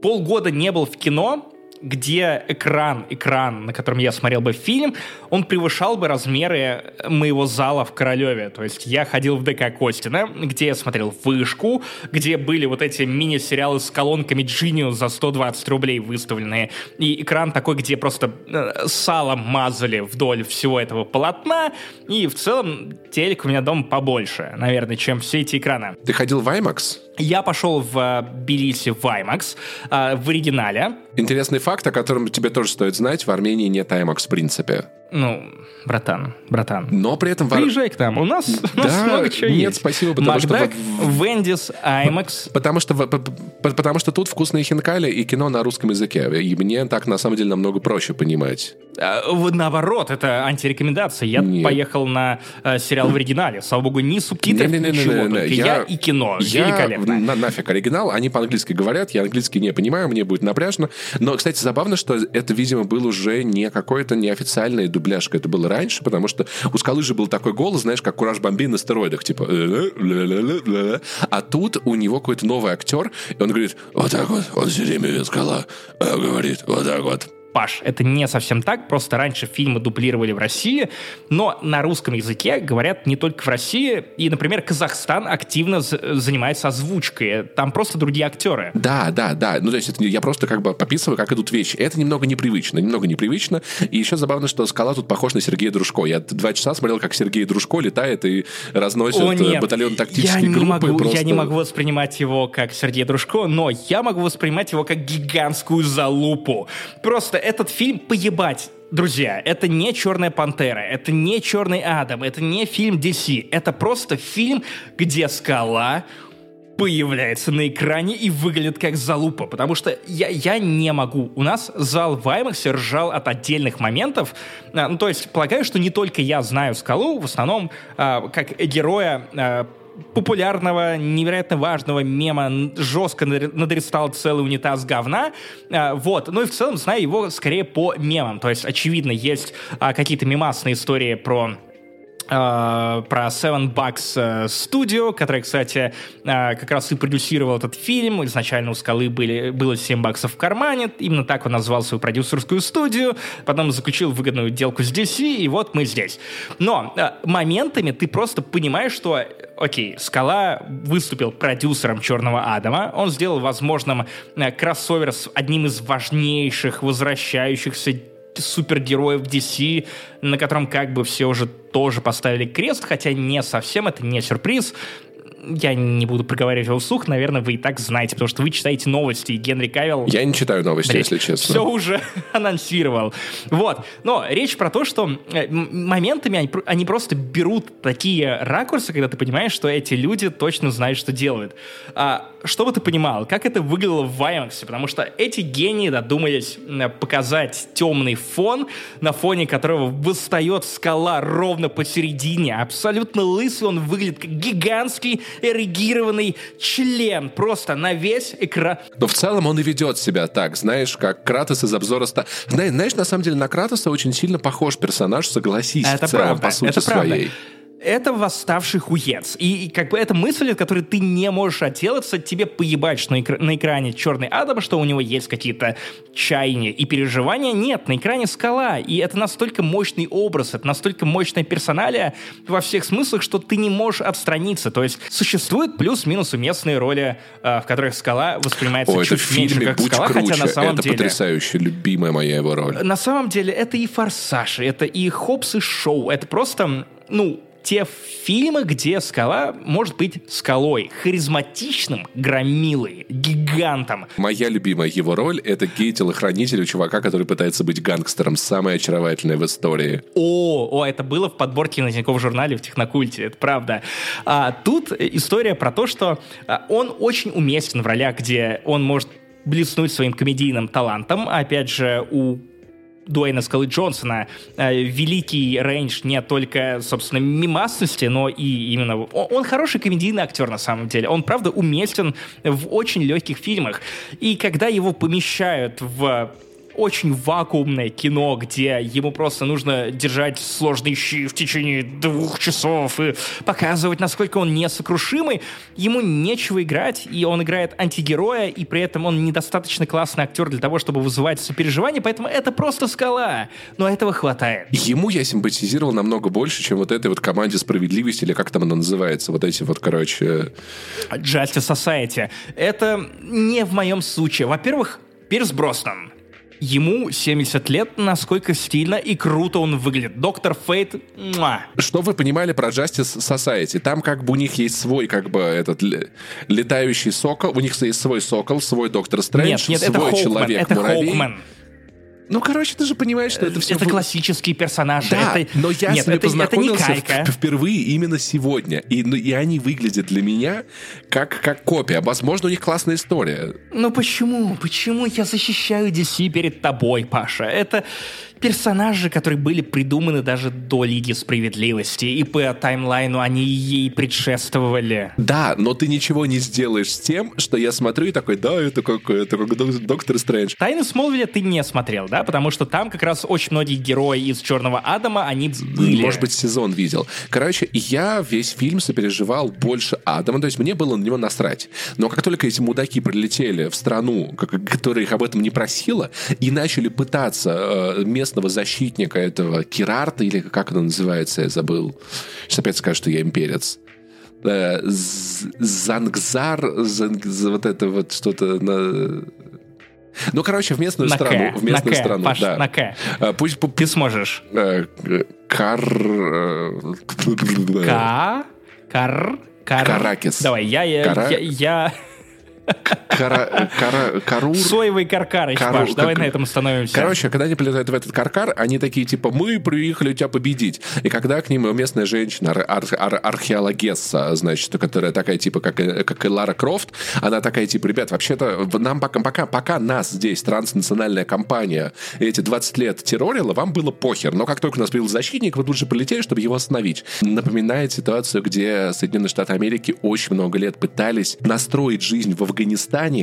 полгода не был в кино, где экран, экран, на котором я смотрел бы фильм, он превышал бы размеры моего зала в Королеве. То есть я ходил в ДК Костина, где я смотрел «Вышку», где были вот эти мини-сериалы с колонками Genius за 120 рублей выставленные, и экран такой, где просто э, салом мазали вдоль всего этого полотна, и в целом телек у меня дома побольше, наверное, чем все эти экраны. Ты ходил в IMAX? Я пошел в э, Тбилиси в IMAX, э, в оригинале. Интересный факт, о котором тебе тоже стоит знать, в Армении нет IMAX в принципе. Ну, братан, братан. Но при этом... Приезжай к нам, у нас, у нас да, много чего нет, есть. спасибо, потому Макдак, что... Вендис, IMAX. Потому что, потому что тут вкусные хинкали и кино на русском языке. И мне так, на самом деле, намного проще понимать. А, наоборот, это антирекомендация. Я Нет. поехал на э, сериал в оригинале. Слава богу, ни субтитров, не, не, не, ничего. Не, не, не. Только я, я и кино. Я, Великолепно. На, нафиг оригинал. Они по-английски говорят. Я английский не понимаю, мне будет напряжно. Но, кстати, забавно, что это, видимо, был уже не какой-то неофициальный дубляжка. Это было раньше, потому что у Скалы же был такой голос, знаешь, как Кураж Бомби на стероидах. Типа... А тут у него какой-то новый актер, и он говорит, вот так вот, он все время Скала говорит, вот так вот. Паш. Это не совсем так, просто раньше фильмы дублировали в России, но на русском языке говорят не только в России, и, например, Казахстан активно занимается озвучкой, там просто другие актеры. Да, да, да, ну то есть это, я просто как бы пописываю, как идут вещи. Это немного непривычно, немного непривычно, и еще забавно, что Скала тут похож на Сергея Дружко. Я два часа смотрел, как Сергей Дружко летает и разносит О, нет. батальон тактической я группы. Не могу, просто... Я не могу воспринимать его как Сергей Дружко, но я могу воспринимать его как гигантскую залупу. Просто этот фильм поебать. Друзья, это не «Черная пантера», это не «Черный Адам», это не фильм DC. Это просто фильм, где скала появляется на экране и выглядит как залупа, потому что я, я не могу. У нас зал в IMAX ржал от отдельных моментов. А, ну, то есть, полагаю, что не только я знаю скалу, в основном а, как героя а, популярного, невероятно важного мема жестко надрестал целый унитаз говна. А, вот. Ну и в целом знаю его скорее по мемам. То есть, очевидно, есть а, какие-то мемасные истории про Uh, про Seven Bucks uh, Studio, который, кстати, uh, как раз и продюсировал этот фильм. Изначально у Скалы были, было 7 баксов в кармане. Именно так он назвал свою продюсерскую студию. Потом заключил выгодную делку с DC, и вот мы здесь. Но моментами ты просто понимаешь, что, окей, Скала выступил продюсером Черного Адама. Он сделал возможным кроссовер с одним из важнейших возвращающихся супергероев DC, на котором как бы все уже тоже поставили крест, хотя не совсем, это не сюрприз я не буду проговаривать его вслух, наверное, вы и так знаете, потому что вы читаете новости, и Генри Кавилл... Я не читаю новости, блядь, если честно. Все уже [laughs] анонсировал. Вот. Но речь про то, что э, моментами они, они просто берут такие ракурсы, когда ты понимаешь, что эти люди точно знают, что делают. А, чтобы ты понимал, как это выглядело в IMAX, потому что эти гении додумались показать темный фон, на фоне которого восстает скала ровно посередине, абсолютно лысый, он выглядит как гигантский эрегированный член просто на весь экран. Но в целом он и ведет себя так, знаешь, как Кратос из обзора ста... Знаешь, на самом деле на Кратоса очень сильно похож персонаж, согласись, это в целом, правда, по сути это своей. Правда это восставший хуец. И, и как бы это мысль, от которой ты не можешь отделаться, тебе поебать, что на, экр- на экране черный Адам, что у него есть какие-то чаяния и переживания. Нет, на экране скала. И это настолько мощный образ, это настолько мощная персоналия во всех смыслах, что ты не можешь отстраниться. То есть существуют плюс-минус уместные роли, э, в которых скала воспринимается О, чуть это меньше, как «Будь скала, круче». хотя на самом это деле... потрясающе, любимая моя его роль. На самом деле это и форсаж, это и хопс и шоу. Это просто, ну, те фильмы, где скала может быть скалой, харизматичным громилой, гигантом. Моя любимая его роль — это гей-телохранитель у чувака, который пытается быть гангстером. Самая очаровательная в истории. О, о, это было в подборке на Тинькофф журнале в Технокульте, это правда. А, тут история про то, что а, он очень уместен в ролях, где он может блеснуть своим комедийным талантом. Опять же, у Дуэйна Скалы Джонсона э, великий рейндж не только, собственно, мимасности, но и именно... Он, он хороший комедийный актер, на самом деле. Он, правда, уместен в очень легких фильмах. И когда его помещают в очень вакуумное кино, где ему просто нужно держать сложные щи в течение двух часов и показывать, насколько он несокрушимый, ему нечего играть, и он играет антигероя, и при этом он недостаточно классный актер для того, чтобы вызывать сопереживание, поэтому это просто скала. Но этого хватает. Ему я симпатизировал намного больше, чем вот этой вот команде справедливости, или как там она называется, вот эти вот, короче... Justice Society. Это не в моем случае. Во-первых, Пирс Броснан Ему 70 лет, насколько стильно и круто он выглядит. Доктор Фейт, муа. Что вы понимали про Justice Society? Там как бы у них есть свой как бы этот летающий сокол, у них есть свой сокол, свой Доктор Стрэндж, нет, нет, свой это человек это муравей. Хоукман. Ну, короче, ты же понимаешь, что это все... Это классические персонажи. Да, это... но я Нет, с ними это, это не познакомился калька. впервые именно сегодня. И, ну, и они выглядят для меня как, как копия. Возможно, у них классная история. Ну почему? Почему я защищаю DC перед тобой, Паша? Это персонажи, которые были придуманы даже до Лиги Справедливости, и по таймлайну они ей предшествовали. Да, но ты ничего не сделаешь с тем, что я смотрю и такой, да, это как, это как Доктор Стрэндж. Тайны Смолвиля ты не смотрел, да? Потому что там как раз очень многие герои из Черного Адама, они были. Может быть, сезон видел. Короче, я весь фильм сопереживал больше Адама, то есть мне было на него насрать. Но как только эти мудаки прилетели в страну, которая их об этом не просила, и начали пытаться э, местного защитника этого Кирарта, или как оно называется, я забыл. Сейчас опять скажу, что я имперец. Э, Зангзар, Занг, вот это вот что-то на... Ну, короче, в местную на страну. К, в местную на страну, Паш, да. На К. А, пусть, Ты сможешь. Э, кар... К... Кар... Кар... Каракис. Давай, я... я, Кара... я, я... Кара, кара, карур. Соевый каркарыч, Кару- Паш, давай как- на этом остановимся. Короче, когда они прилетают в этот каркар, они такие, типа, мы приехали тебя победить. И когда к ним местная женщина, ар- ар- ар- археологесса, значит, которая такая, типа, как, как и Лара Крофт, она такая, типа, ребят, вообще-то нам пока, пока, пока нас здесь транснациональная компания эти 20 лет террорила, вам было похер. Но как только у нас появился защитник, вы тут же полетели, чтобы его остановить. Напоминает ситуацию, где Соединенные Штаты Америки очень много лет пытались настроить жизнь в Афганистане,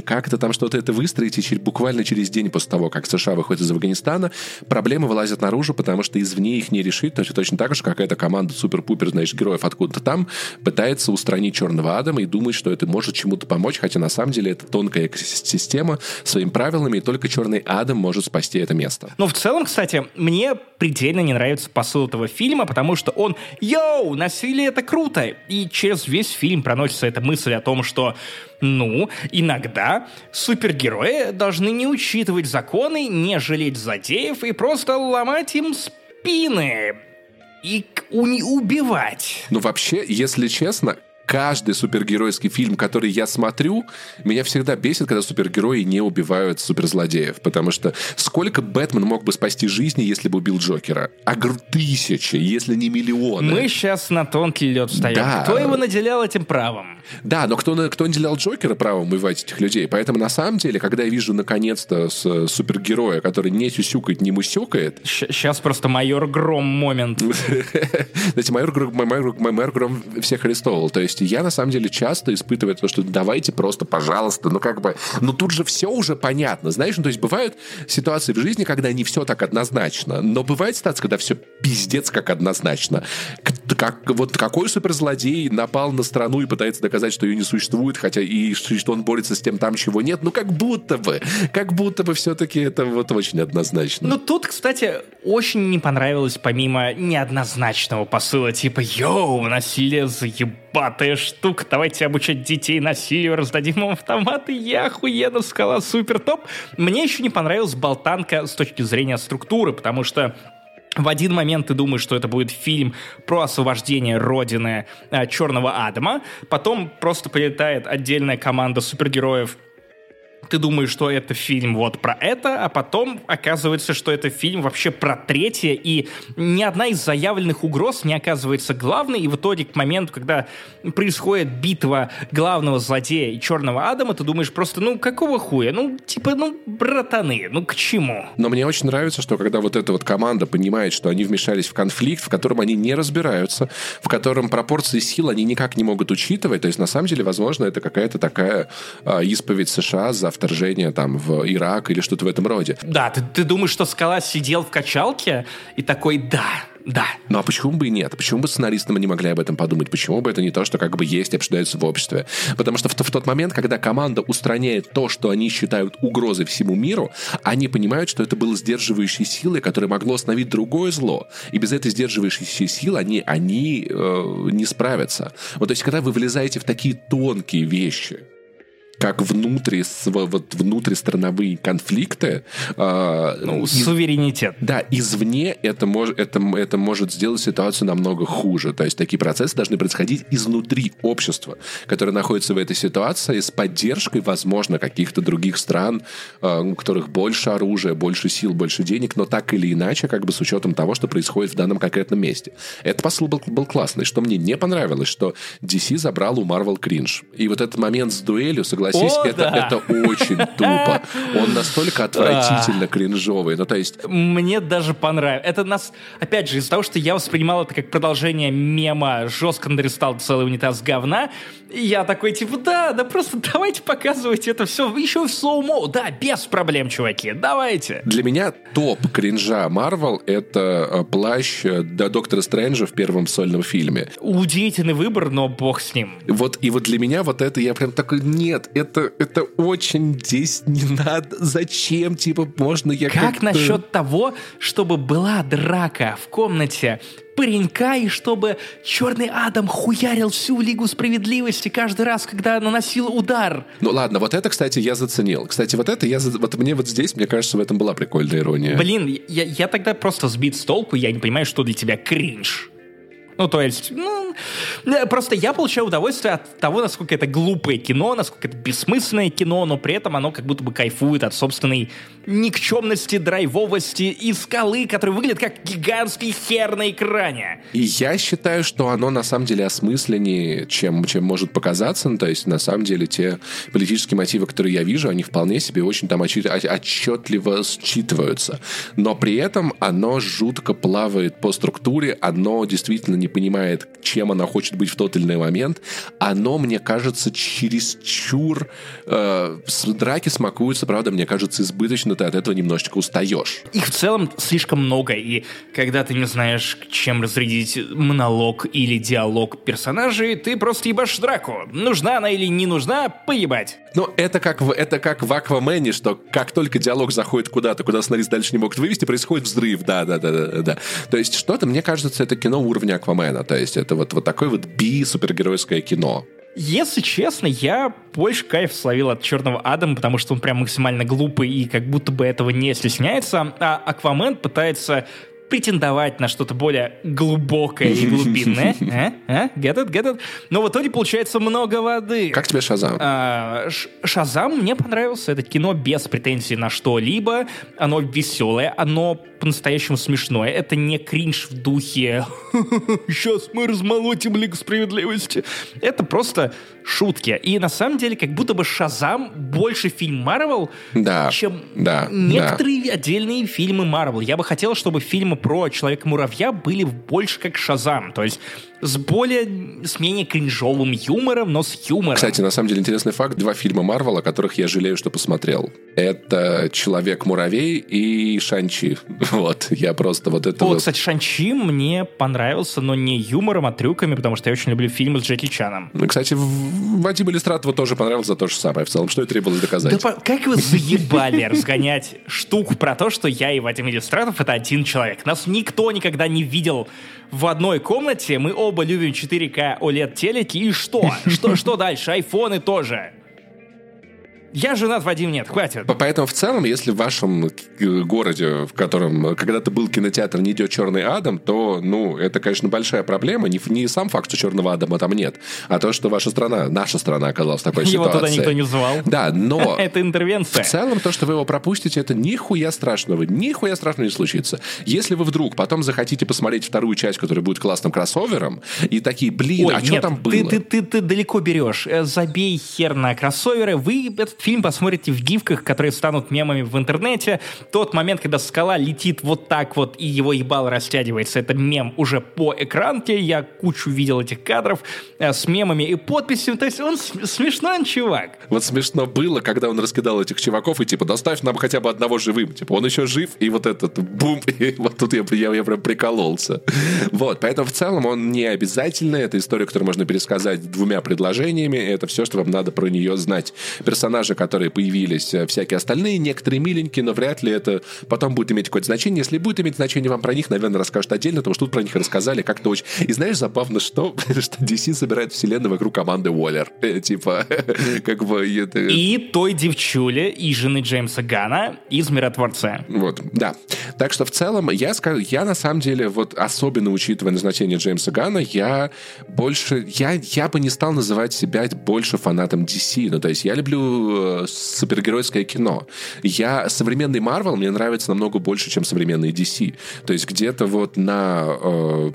как-то там что-то это выстроить, и буквально через день после того, как США выходит из Афганистана, проблемы вылазят наружу, потому что извне их не решить, точно, точно так же, как эта команда супер-пупер, знаешь, героев откуда-то там пытается устранить Черного Адама и думает, что это может чему-то помочь, хотя на самом деле это тонкая система своими правилами, и только Черный Адам может спасти это место. Ну, в целом, кстати, мне предельно не нравится посыл этого фильма, потому что он «Йоу, насилие — это круто!» И через весь фильм проносится эта мысль о том, что ну, иногда супергерои должны не учитывать законы, не жалеть злодеев и просто ломать им спины и убивать. Ну, вообще, если честно, каждый супергеройский фильм, который я смотрю, меня всегда бесит, когда супергерои не убивают суперзлодеев. Потому что сколько Бэтмен мог бы спасти жизни, если бы убил Джокера? А тысячи, если не миллионы. Мы сейчас на тонкий лед встаем. Да. Кто его наделял этим правом? Да, но кто, кто наделял Джокера правом убивать этих людей? Поэтому на самом деле, когда я вижу наконец-то с, супергероя, который не сюсюкает, не мусюкает... Сейчас просто майор Гром момент. [laughs] Знаете, майор Гром всех арестовал. То есть я на самом деле часто испытываю то, что давайте просто, пожалуйста, ну как бы, ну тут же все уже понятно, знаешь, ну то есть бывают ситуации в жизни, когда не все так однозначно, но бывает ситуация, когда все пиздец как однозначно. Как, вот какой суперзлодей напал на страну и пытается доказать, что ее не существует, хотя и что он борется с тем там, чего нет, ну как будто бы, как будто бы все-таки это вот очень однозначно. Ну тут, кстати, очень не понравилось помимо неоднозначного посыла, типа «Йоу, насилие заебатая штука, давайте обучать детей насилию, раздадим им автоматы, я охуенно, скала супер топ». Мне еще не понравилась болтанка с точки зрения структуры, потому что в один момент ты думаешь, что это будет фильм про освобождение родины э, Черного Адама, потом просто прилетает отдельная команда супергероев ты думаешь, что это фильм вот про это, а потом оказывается, что это фильм вообще про третье, и ни одна из заявленных угроз не оказывается главной, и в итоге к моменту, когда происходит битва главного злодея и Черного Адама, ты думаешь просто, ну, какого хуя? Ну, типа, ну, братаны, ну, к чему? Но мне очень нравится, что когда вот эта вот команда понимает, что они вмешались в конфликт, в котором они не разбираются, в котором пропорции сил они никак не могут учитывать, то есть, на самом деле, возможно, это какая-то такая э, исповедь США за вторжение там в Ирак или что-то в этом роде. Да, ты, ты думаешь, что Скала сидел в качалке и такой, да, да. Ну а почему бы и нет? Почему бы сценаристам не могли об этом подумать? Почему бы это не то, что как бы есть и обсуждается в обществе? Потому что в, в тот момент, когда команда устраняет то, что они считают угрозой всему миру, они понимают, что это было сдерживающей силой, которое могло остановить другое зло. И без этой сдерживающей силы они, они э, не справятся. Вот то есть, когда вы влезаете в такие тонкие вещи, как внутри, вот, внутристрановые конфликты. Э, ну, из, суверенитет. Да, извне это, мож, это, это может сделать ситуацию намного хуже. То есть такие процессы должны происходить изнутри общества, которое находится в этой ситуации с поддержкой, возможно, каких-то других стран, э, у которых больше оружия, больше сил, больше денег, но так или иначе, как бы с учетом того, что происходит в данном конкретном месте. Этот посыл был, был классный. Что мне не понравилось, что DC забрал у Marvel кринж. И вот этот момент с дуэлью, согласен согласись, О, это, да. это очень [laughs] тупо. Он настолько отвратительно кринжовый. Ну, то есть... Мне даже понравилось. Это нас, опять же, из-за того, что я воспринимал это как продолжение мема «Жестко наристал целый унитаз говна», я такой, типа, да, да просто [laughs] давайте показывать это все еще в слоумо. Да, без проблем, чуваки, давайте. Для меня топ кринжа Марвел — это э, плащ э, до Доктора Стрэнджа в первом сольном фильме. Удивительный выбор, но бог с ним. Вот, и вот для меня вот это, я прям такой, нет, это, это очень здесь не надо. Зачем, типа, можно я Как насчет того, чтобы была драка в комнате паренька, и чтобы Черный Адам хуярил всю Лигу Справедливости каждый раз, когда наносил удар. Ну ладно, вот это, кстати, я заценил. Кстати, вот это я... Вот мне вот здесь, мне кажется, в этом была прикольная ирония. Блин, я, я тогда просто сбит с толку, я не понимаю, что для тебя кринж. Ну, то есть, ну, просто я получаю удовольствие от того, насколько это глупое кино, насколько это бессмысленное кино, но при этом оно как будто бы кайфует от собственной никчемности, драйвовости и скалы, которые выглядят как гигантский хер на экране. И я считаю, что оно на самом деле осмысленнее, чем, чем может показаться. Ну, то есть, на самом деле, те политические мотивы, которые я вижу, они вполне себе очень там отчетливо считываются. Но при этом оно жутко плавает по структуре, оно действительно не понимает, чем она хочет быть в тот или иной момент, оно, мне кажется, чересчур... Э, драки смакуются, правда, мне кажется, избыточно, ты от этого немножечко устаешь. Их в целом слишком много, и когда ты не знаешь, чем разрядить монолог или диалог персонажей, ты просто ебашь драку. Нужна она или не нужна, поебать. Ну, это как, в, это как в Аквамене, что как только диалог заходит куда-то, куда сценарист дальше не могут вывести, происходит взрыв, да, да, да, да, да. То есть что-то, мне кажется, это кино уровня Аквамена, то есть это вот, вот такое вот би-супергеройское кино. Если честно, я больше кайф словил от Черного Адама, потому что он прям максимально глупый и как будто бы этого не стесняется, а Аквамен пытается претендовать на что-то более глубокое и глубинное. [laughs] А? А? Get it? Get it? Но в итоге получается много воды. Как тебе Шазам? А, Шазам мне понравился. Это кино без претензий на что-либо. Оно веселое, оно по-настоящему смешное. Это не кринж в духе [laughs] «Сейчас мы размолотим Лигу Справедливости». Это просто шутки. И на самом деле, как будто бы Шазам больше фильм Марвел, да, чем да, некоторые да. отдельные фильмы Марвел. Я бы хотел, чтобы фильмы про Человека-муравья были больше как Шазам. То есть с более, с менее кринжовым юмором, но с юмором. Кстати, на самом деле интересный факт. Два фильма Марвел, о которых я жалею, что посмотрел. Это «Человек-муравей» и «Шанчи». [laughs] Вот, я просто вот это О, вот... кстати, «Шанчи» мне понравился, но не юмором, а трюками, потому что я очень люблю фильмы с Джеки Чаном. Ну, кстати, Вадим Иллюстратову тоже понравился за то же самое в целом. Что и требовалось доказать. Да как вы заебали [laughs] разгонять штуку про то, что я и Вадим Иллюстратов — это один человек. Нас никто никогда не видел в одной комнате, мы оба любим 4К OLED-телеки, и что? Что, что дальше? Айфоны тоже. Я женат, Вадим нет, хватит. Поэтому в целом, если в вашем э, городе, в котором когда-то был кинотеатр, не идет «Черный Адам», то, ну, это, конечно, большая проблема. Не, не сам факт, что «Черного Адама» там нет, а то, что ваша страна, наша страна оказалась в такой его [laughs] ситуации. Его туда никто не звал. Да, но... [laughs] это интервенция. В целом, то, что вы его пропустите, это нихуя страшного. Нихуя страшного не случится. Если вы вдруг потом захотите посмотреть вторую часть, которая будет классным кроссовером, и такие, блин, Ой, а что там было? Ты, ты, ты, ты далеко берешь. Э, забей хер на кроссоверы. Вы этот фильм посмотрите в гифках, которые станут мемами в интернете. Тот момент, когда скала летит вот так вот, и его ебал растягивается, это мем уже по экранке. Я кучу видел этих кадров э, с мемами и подписями. То есть он смешной чувак. Вот смешно было, когда он раскидал этих чуваков и типа, доставь нам хотя бы одного живым. Типа, он еще жив, и вот этот бум, [laughs] и вот тут я, я, я прям прикололся. Вот, поэтому в целом он не обязательный. Это история, которую можно пересказать двумя предложениями. Это все, что вам надо про нее знать. Персонажи, которые появились э, всякие остальные, некоторые миленькие, но вряд ли это потом будет иметь какое-то значение. Если будет иметь значение, вам про них, наверное, расскажут отдельно, потому что тут про них рассказали как-то очень... И знаешь, забавно, что, [laughs] что DC собирает вселенную вокруг команды Уоллер. [laughs] Э, типа, [laughs] как бы... И той девчули, и жены Джеймса Гана из «Миротворца». Вот, да. Так что в целом я, скажу, я на самом деле, вот особенно учитывая назначение Джеймса Гана, я больше... Я, я бы не стал называть себя больше фанатом DC. Ну, то есть я люблю э, супер супергеройское кино. Я современный Марвел мне нравится намного больше, чем современный DC. То есть где-то вот на, э,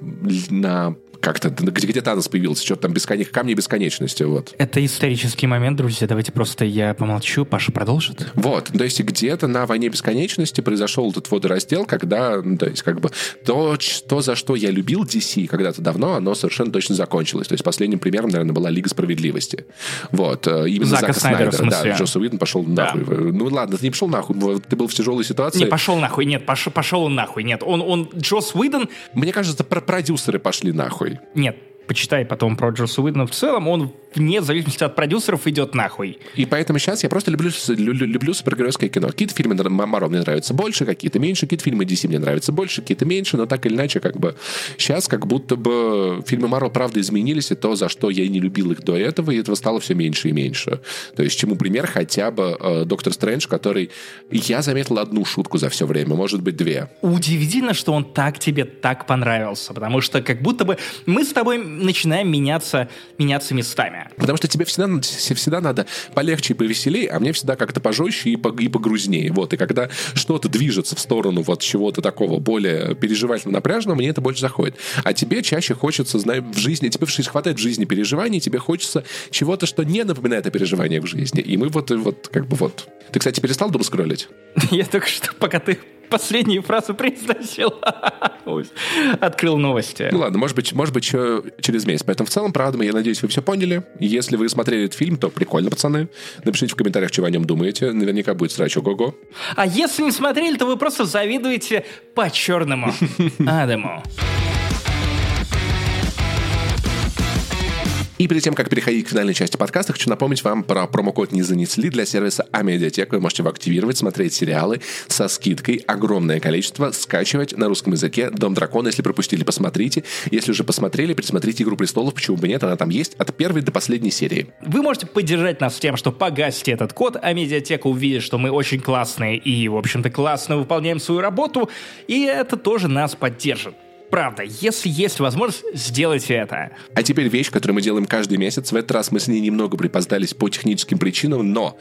на как-то, где, Танос появился, что-то там бесконеч... камни бесконечности, вот. Это исторический момент, друзья, давайте просто я помолчу, Паша продолжит. Вот, то есть где-то на войне бесконечности произошел этот водораздел, когда, ну, то есть как бы то, то, за что я любил DC когда-то давно, оно совершенно точно закончилось. То есть последним примером, наверное, была Лига Справедливости. Вот, э, именно Зака, Зака Снайдера, Снайдера да, Джосс Уидон пошел да. нахуй. Ну ладно, ты не пошел нахуй, ты был в тяжелой ситуации. Не, пошел нахуй, нет, пошел, пошел он нахуй, нет, он, он, Джосс Уидон... Мне кажется, про продюсеры пошли нахуй. Нет, почитай потом про Джосса Уидона в целом, он вне зависимости от продюсеров идет нахуй. И поэтому сейчас я просто люблю, люблю, люблю супергеройское кино. Какие-то фильмы Марвел мне нравятся больше, какие-то меньше, какие-то фильмы DC мне нравятся больше, какие-то меньше, но так или иначе, как бы сейчас как будто бы фильмы Марвел правда изменились, и то, за что я не любил их до этого, и этого стало все меньше и меньше. То есть, чему пример хотя бы э, Доктор Стрэндж, который... Я заметил одну шутку за все время, может быть, две. Удивительно, что он так тебе так понравился, потому что как будто бы мы с тобой начинаем меняться, меняться местами. Потому что тебе всегда, всегда надо полегче и повеселее, а мне всегда как-то пожестче и, по, и погрузнее. Вот. И когда что-то движется в сторону вот чего-то такого более переживательно напряженного, мне это больше заходит. А тебе чаще хочется, знаю, в жизни, тебе хватает в жизни переживаний, тебе хочется чего-то, что не напоминает о переживаниях в жизни. И мы вот, вот как бы вот... Ты, кстати, перестал дум скроллить? [laughs] Я только что, пока ты последнюю фразу произносил. Открыл новости. Ну ладно, может быть, может быть, через месяц. Поэтому в целом, правда, я надеюсь, вы все поняли. Если вы смотрели этот фильм, то прикольно, пацаны. Напишите в комментариях, что вы о нем думаете. Наверняка будет срач ого-го. А если не смотрели, то вы просто завидуете по-черному [laughs] Адаму. И перед тем, как переходить к финальной части подкаста, хочу напомнить вам про промокод «Не занесли» для сервиса Амедиатек. Вы можете его активировать, смотреть сериалы со скидкой. Огромное количество. Скачивать на русском языке «Дом дракона». Если пропустили, посмотрите. Если уже посмотрели, пересмотрите «Игру престолов». Почему бы нет? Она там есть от первой до последней серии. Вы можете поддержать нас тем, что погасите этот код, а медиатека увидит, что мы очень классные и, в общем-то, классно выполняем свою работу, и это тоже нас поддержит. Правда, если есть возможность, сделайте это. А теперь вещь, которую мы делаем каждый месяц. В этот раз мы с ней немного припоздались по техническим причинам, но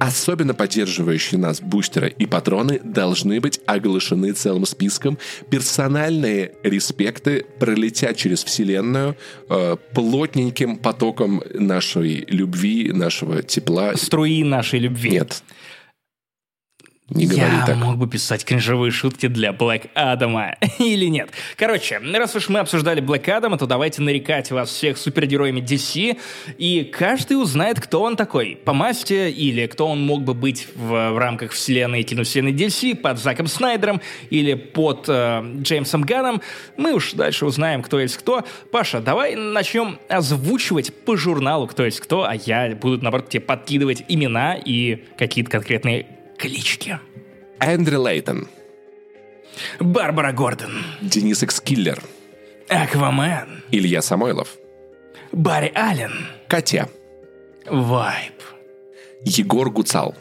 Особенно поддерживающие нас бустеры и патроны должны быть оглашены целым списком. Персональные респекты пролетят через вселенную э, плотненьким потоком нашей любви, нашего тепла. Струи нашей любви. Нет. Не говори Я так. мог бы писать кринжевые шутки для Блэк Адама. [laughs] Или нет. Короче, раз уж мы обсуждали Блэк Адама, то давайте нарекать вас всех супергероями DC, и каждый узнает, кто он такой. По масти, или кто он мог бы быть в, в рамках вселенной киновселенной DC, под Заком Снайдером, или под э, Джеймсом Ганном. Мы уж дальше узнаем, кто есть кто. Паша, давай начнем озвучивать по журналу, кто есть кто, а я буду, наоборот, тебе подкидывать имена и какие-то конкретные клички. Эндрю Лейтон. Барбара Гордон. Денис Экскиллер. Аквамен. Илья Самойлов. Барри Аллен. Катя. Вайп. Егор Гуцал.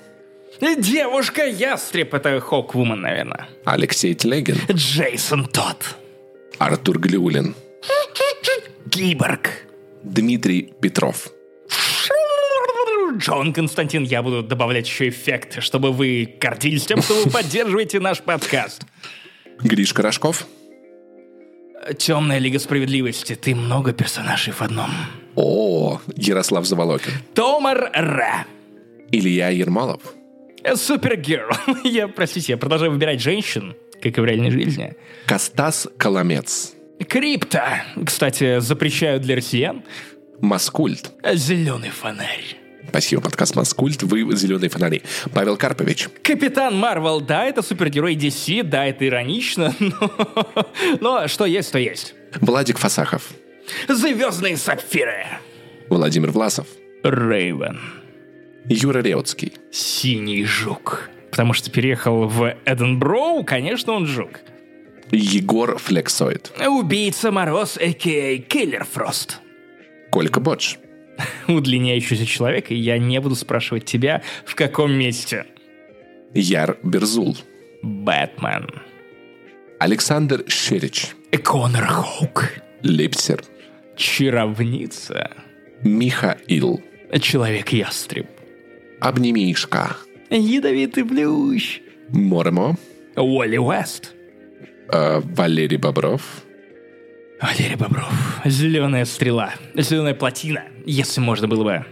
Девушка-ястреб, это Хоквумен, наверное. Алексей Тлегин. Джейсон Тот. Артур Глюлин. Киборг. Дмитрий Петров. Джон Константин, я буду добавлять еще эффект, чтобы вы гордились тем, что вы [laughs] поддерживаете наш подкаст. Гриш Корошков. Темная Лига Справедливости. Ты много персонажей в одном. О, Ярослав Заволокин. Томар Ра. Илья Ермолов. Супергерл. [laughs] Я, простите, я продолжаю выбирать женщин, как и в реальной жизни. Кастас Коломец. Крипта. Кстати, запрещают для россиян. Маскульт. Зеленый фонарь. Спасибо, подкаст «Маскульт». Вы «Зеленые фонари». Павел Карпович. Капитан Марвел, да, это супергерой DC, да, это иронично, [laughs] но, но что есть, то есть. Владик Фасахов. Звездные сапфиры. Владимир Власов. Рейвен. Юра Реутский. Синий жук. Потому что переехал в Эденброу, конечно, он жук. Егор Флексоид. Убийца Мороз, а.к.а. Киллер Фрост. Колька Бодж. [laughs] удлиняющийся человек, и я не буду спрашивать тебя, в каком месте. Яр Берзул. Бэтмен. Александр Шерич. Конор Хоук. Липсер. Чаровница. Михаил. Человек-ястреб. Обнимишка. Ядовитый плющ. Моремо. Уолли Уэст. Э, Валерий Бобров. Валерий Бобров. Зеленая стрела. Зеленая плотина, если можно было бы.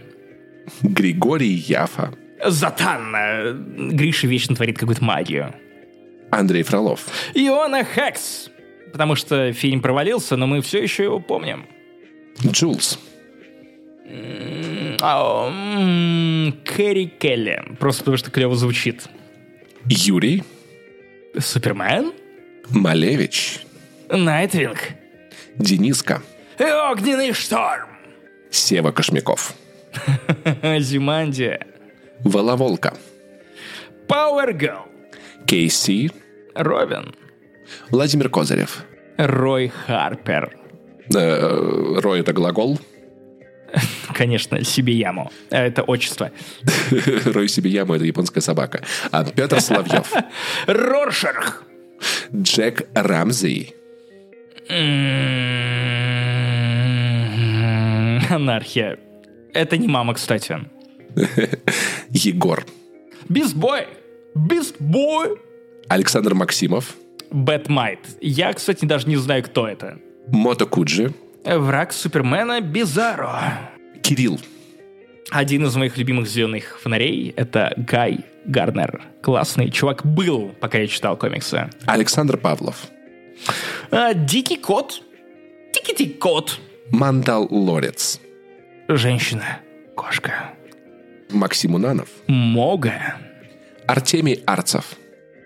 Григорий Яфа. Затанна. Гриша вечно творит какую-то магию. Андрей Фролов. Иона Хекс. Потому что фильм провалился, но мы все еще его помним. Джулс. Кэрри Келли. Просто потому что клево звучит. Юрий. Супермен. Малевич. Найтвинг. Дениска. Огненный шторм. Сева Кошмяков. [laughs] Зимандия. Воловолка. Пауэргл. Кейси. Робин. Владимир Козырев. Рой Харпер. Э, Рой это глагол. [laughs] Конечно, Сибияму. Это отчество. [laughs] Рой Сиба-ину это японская собака. А Петр Соловьев. Роршах. Джек Рамзи. Анархия. Это не мама, кстати. [laughs] Егор. Beast Boy. Beast Boy. Александр Максимов. Bat-Mite. Я, кстати, даже не знаю, кто это. Мото Куджи. Враг Супермена Бизаро. Кирилл. один из моих любимых зеленых фонарей — это Гай Гарнер. Классный чувак был, пока я читал комиксы. Александр Павлов. А, Дикий кот. Дикий кот. Мандал Лорец. Женщина. Кошка. Максим Унанов. Мога. Артемий Арцев.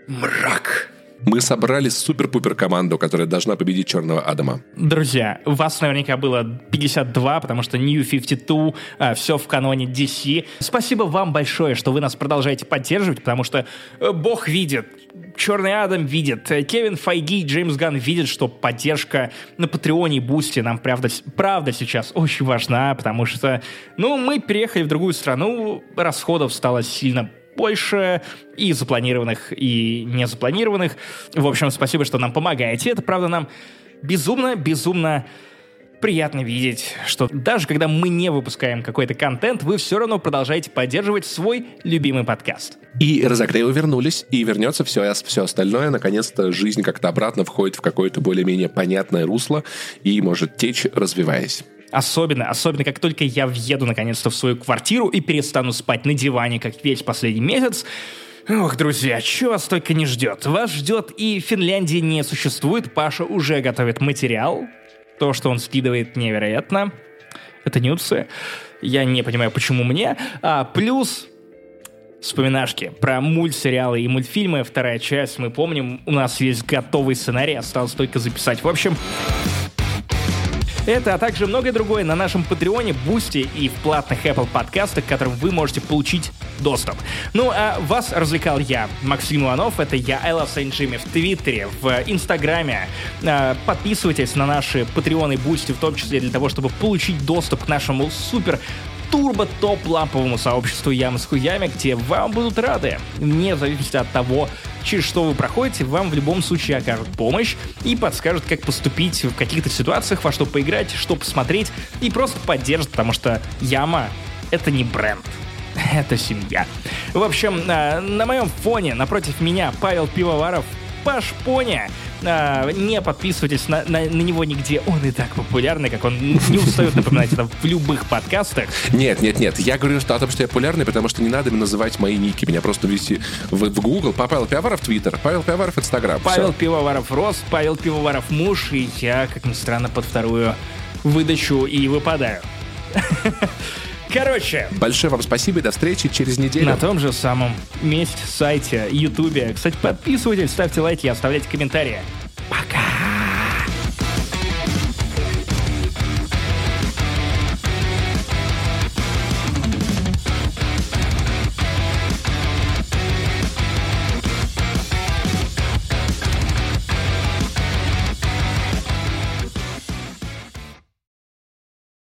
Мрак. Мы собрали супер-пупер команду, которая должна победить Черного Адама. Друзья, вас наверняка было 52, потому что New 52, а, все в каноне DC. Спасибо вам большое, что вы нас продолжаете поддерживать, потому что э, Бог видит, Черный Адам видит, э, Кевин Файги, Джеймс Ганн видят, что поддержка на Патреоне и Бусти нам правда, правда сейчас очень важна, потому что, ну, мы переехали в другую страну, расходов стало сильно больше и запланированных, и не запланированных. В общем, спасибо, что нам помогаете. Это, правда, нам безумно, безумно приятно видеть, что даже когда мы не выпускаем какой-то контент, вы все равно продолжаете поддерживать свой любимый подкаст. И разогревы вернулись, и вернется все, все остальное. Наконец-то жизнь как-то обратно входит в какое-то более-менее понятное русло и может течь, развиваясь. Особенно, особенно как только я въеду наконец-то в свою квартиру и перестану спать на диване, как весь последний месяц, Ох, друзья, что вас только не ждет? Вас ждет и Финляндии не существует. Паша уже готовит материал. То, что он скидывает, невероятно. Это нюдсы. Я не понимаю, почему мне. А, плюс вспоминашки про мультсериалы и мультфильмы. Вторая часть, мы помним, у нас есть готовый сценарий, осталось только записать. В общем, это, а также многое другое на нашем Патреоне, Бусти и в платных Apple подкастах, к которым вы можете получить доступ. Ну, а вас развлекал я, Максим Иванов. Это я, I Love Saint в Твиттере, в Инстаграме. А, подписывайтесь на наши Патреон и Бусти, в том числе для того, чтобы получить доступ к нашему супер турбо-топ ламповому сообществу Ямы с хуями, где вам будут рады. Вне зависимости от того, через что вы проходите, вам в любом случае окажут помощь и подскажут, как поступить в каких-то ситуациях, во что поиграть, что посмотреть и просто поддержат, потому что Яма — это не бренд. [laughs] Это семья. В общем, а, на моем фоне напротив меня Павел Пивоваров, Паш Поня, не подписывайтесь на, на, на него нигде. Он и так популярный, как он не устает напоминать это в любых подкастах. Нет, нет, нет. Я говорю что о том, что я популярный, потому что не надо мне называть мои ники. Меня просто ввести в, в Google. Павел Пивоваров Твиттер, Павел Пивоваров Инстаграм. Павел Все. Пивоваров Рос, Павел Пивоваров Муж, и я, как ни странно, под вторую выдачу и выпадаю. [laughs] Короче. Большое вам спасибо и до встречи через неделю. На том же самом месте, сайте, ютубе. Кстати, подписывайтесь, ставьте лайки, оставляйте комментарии. Пока!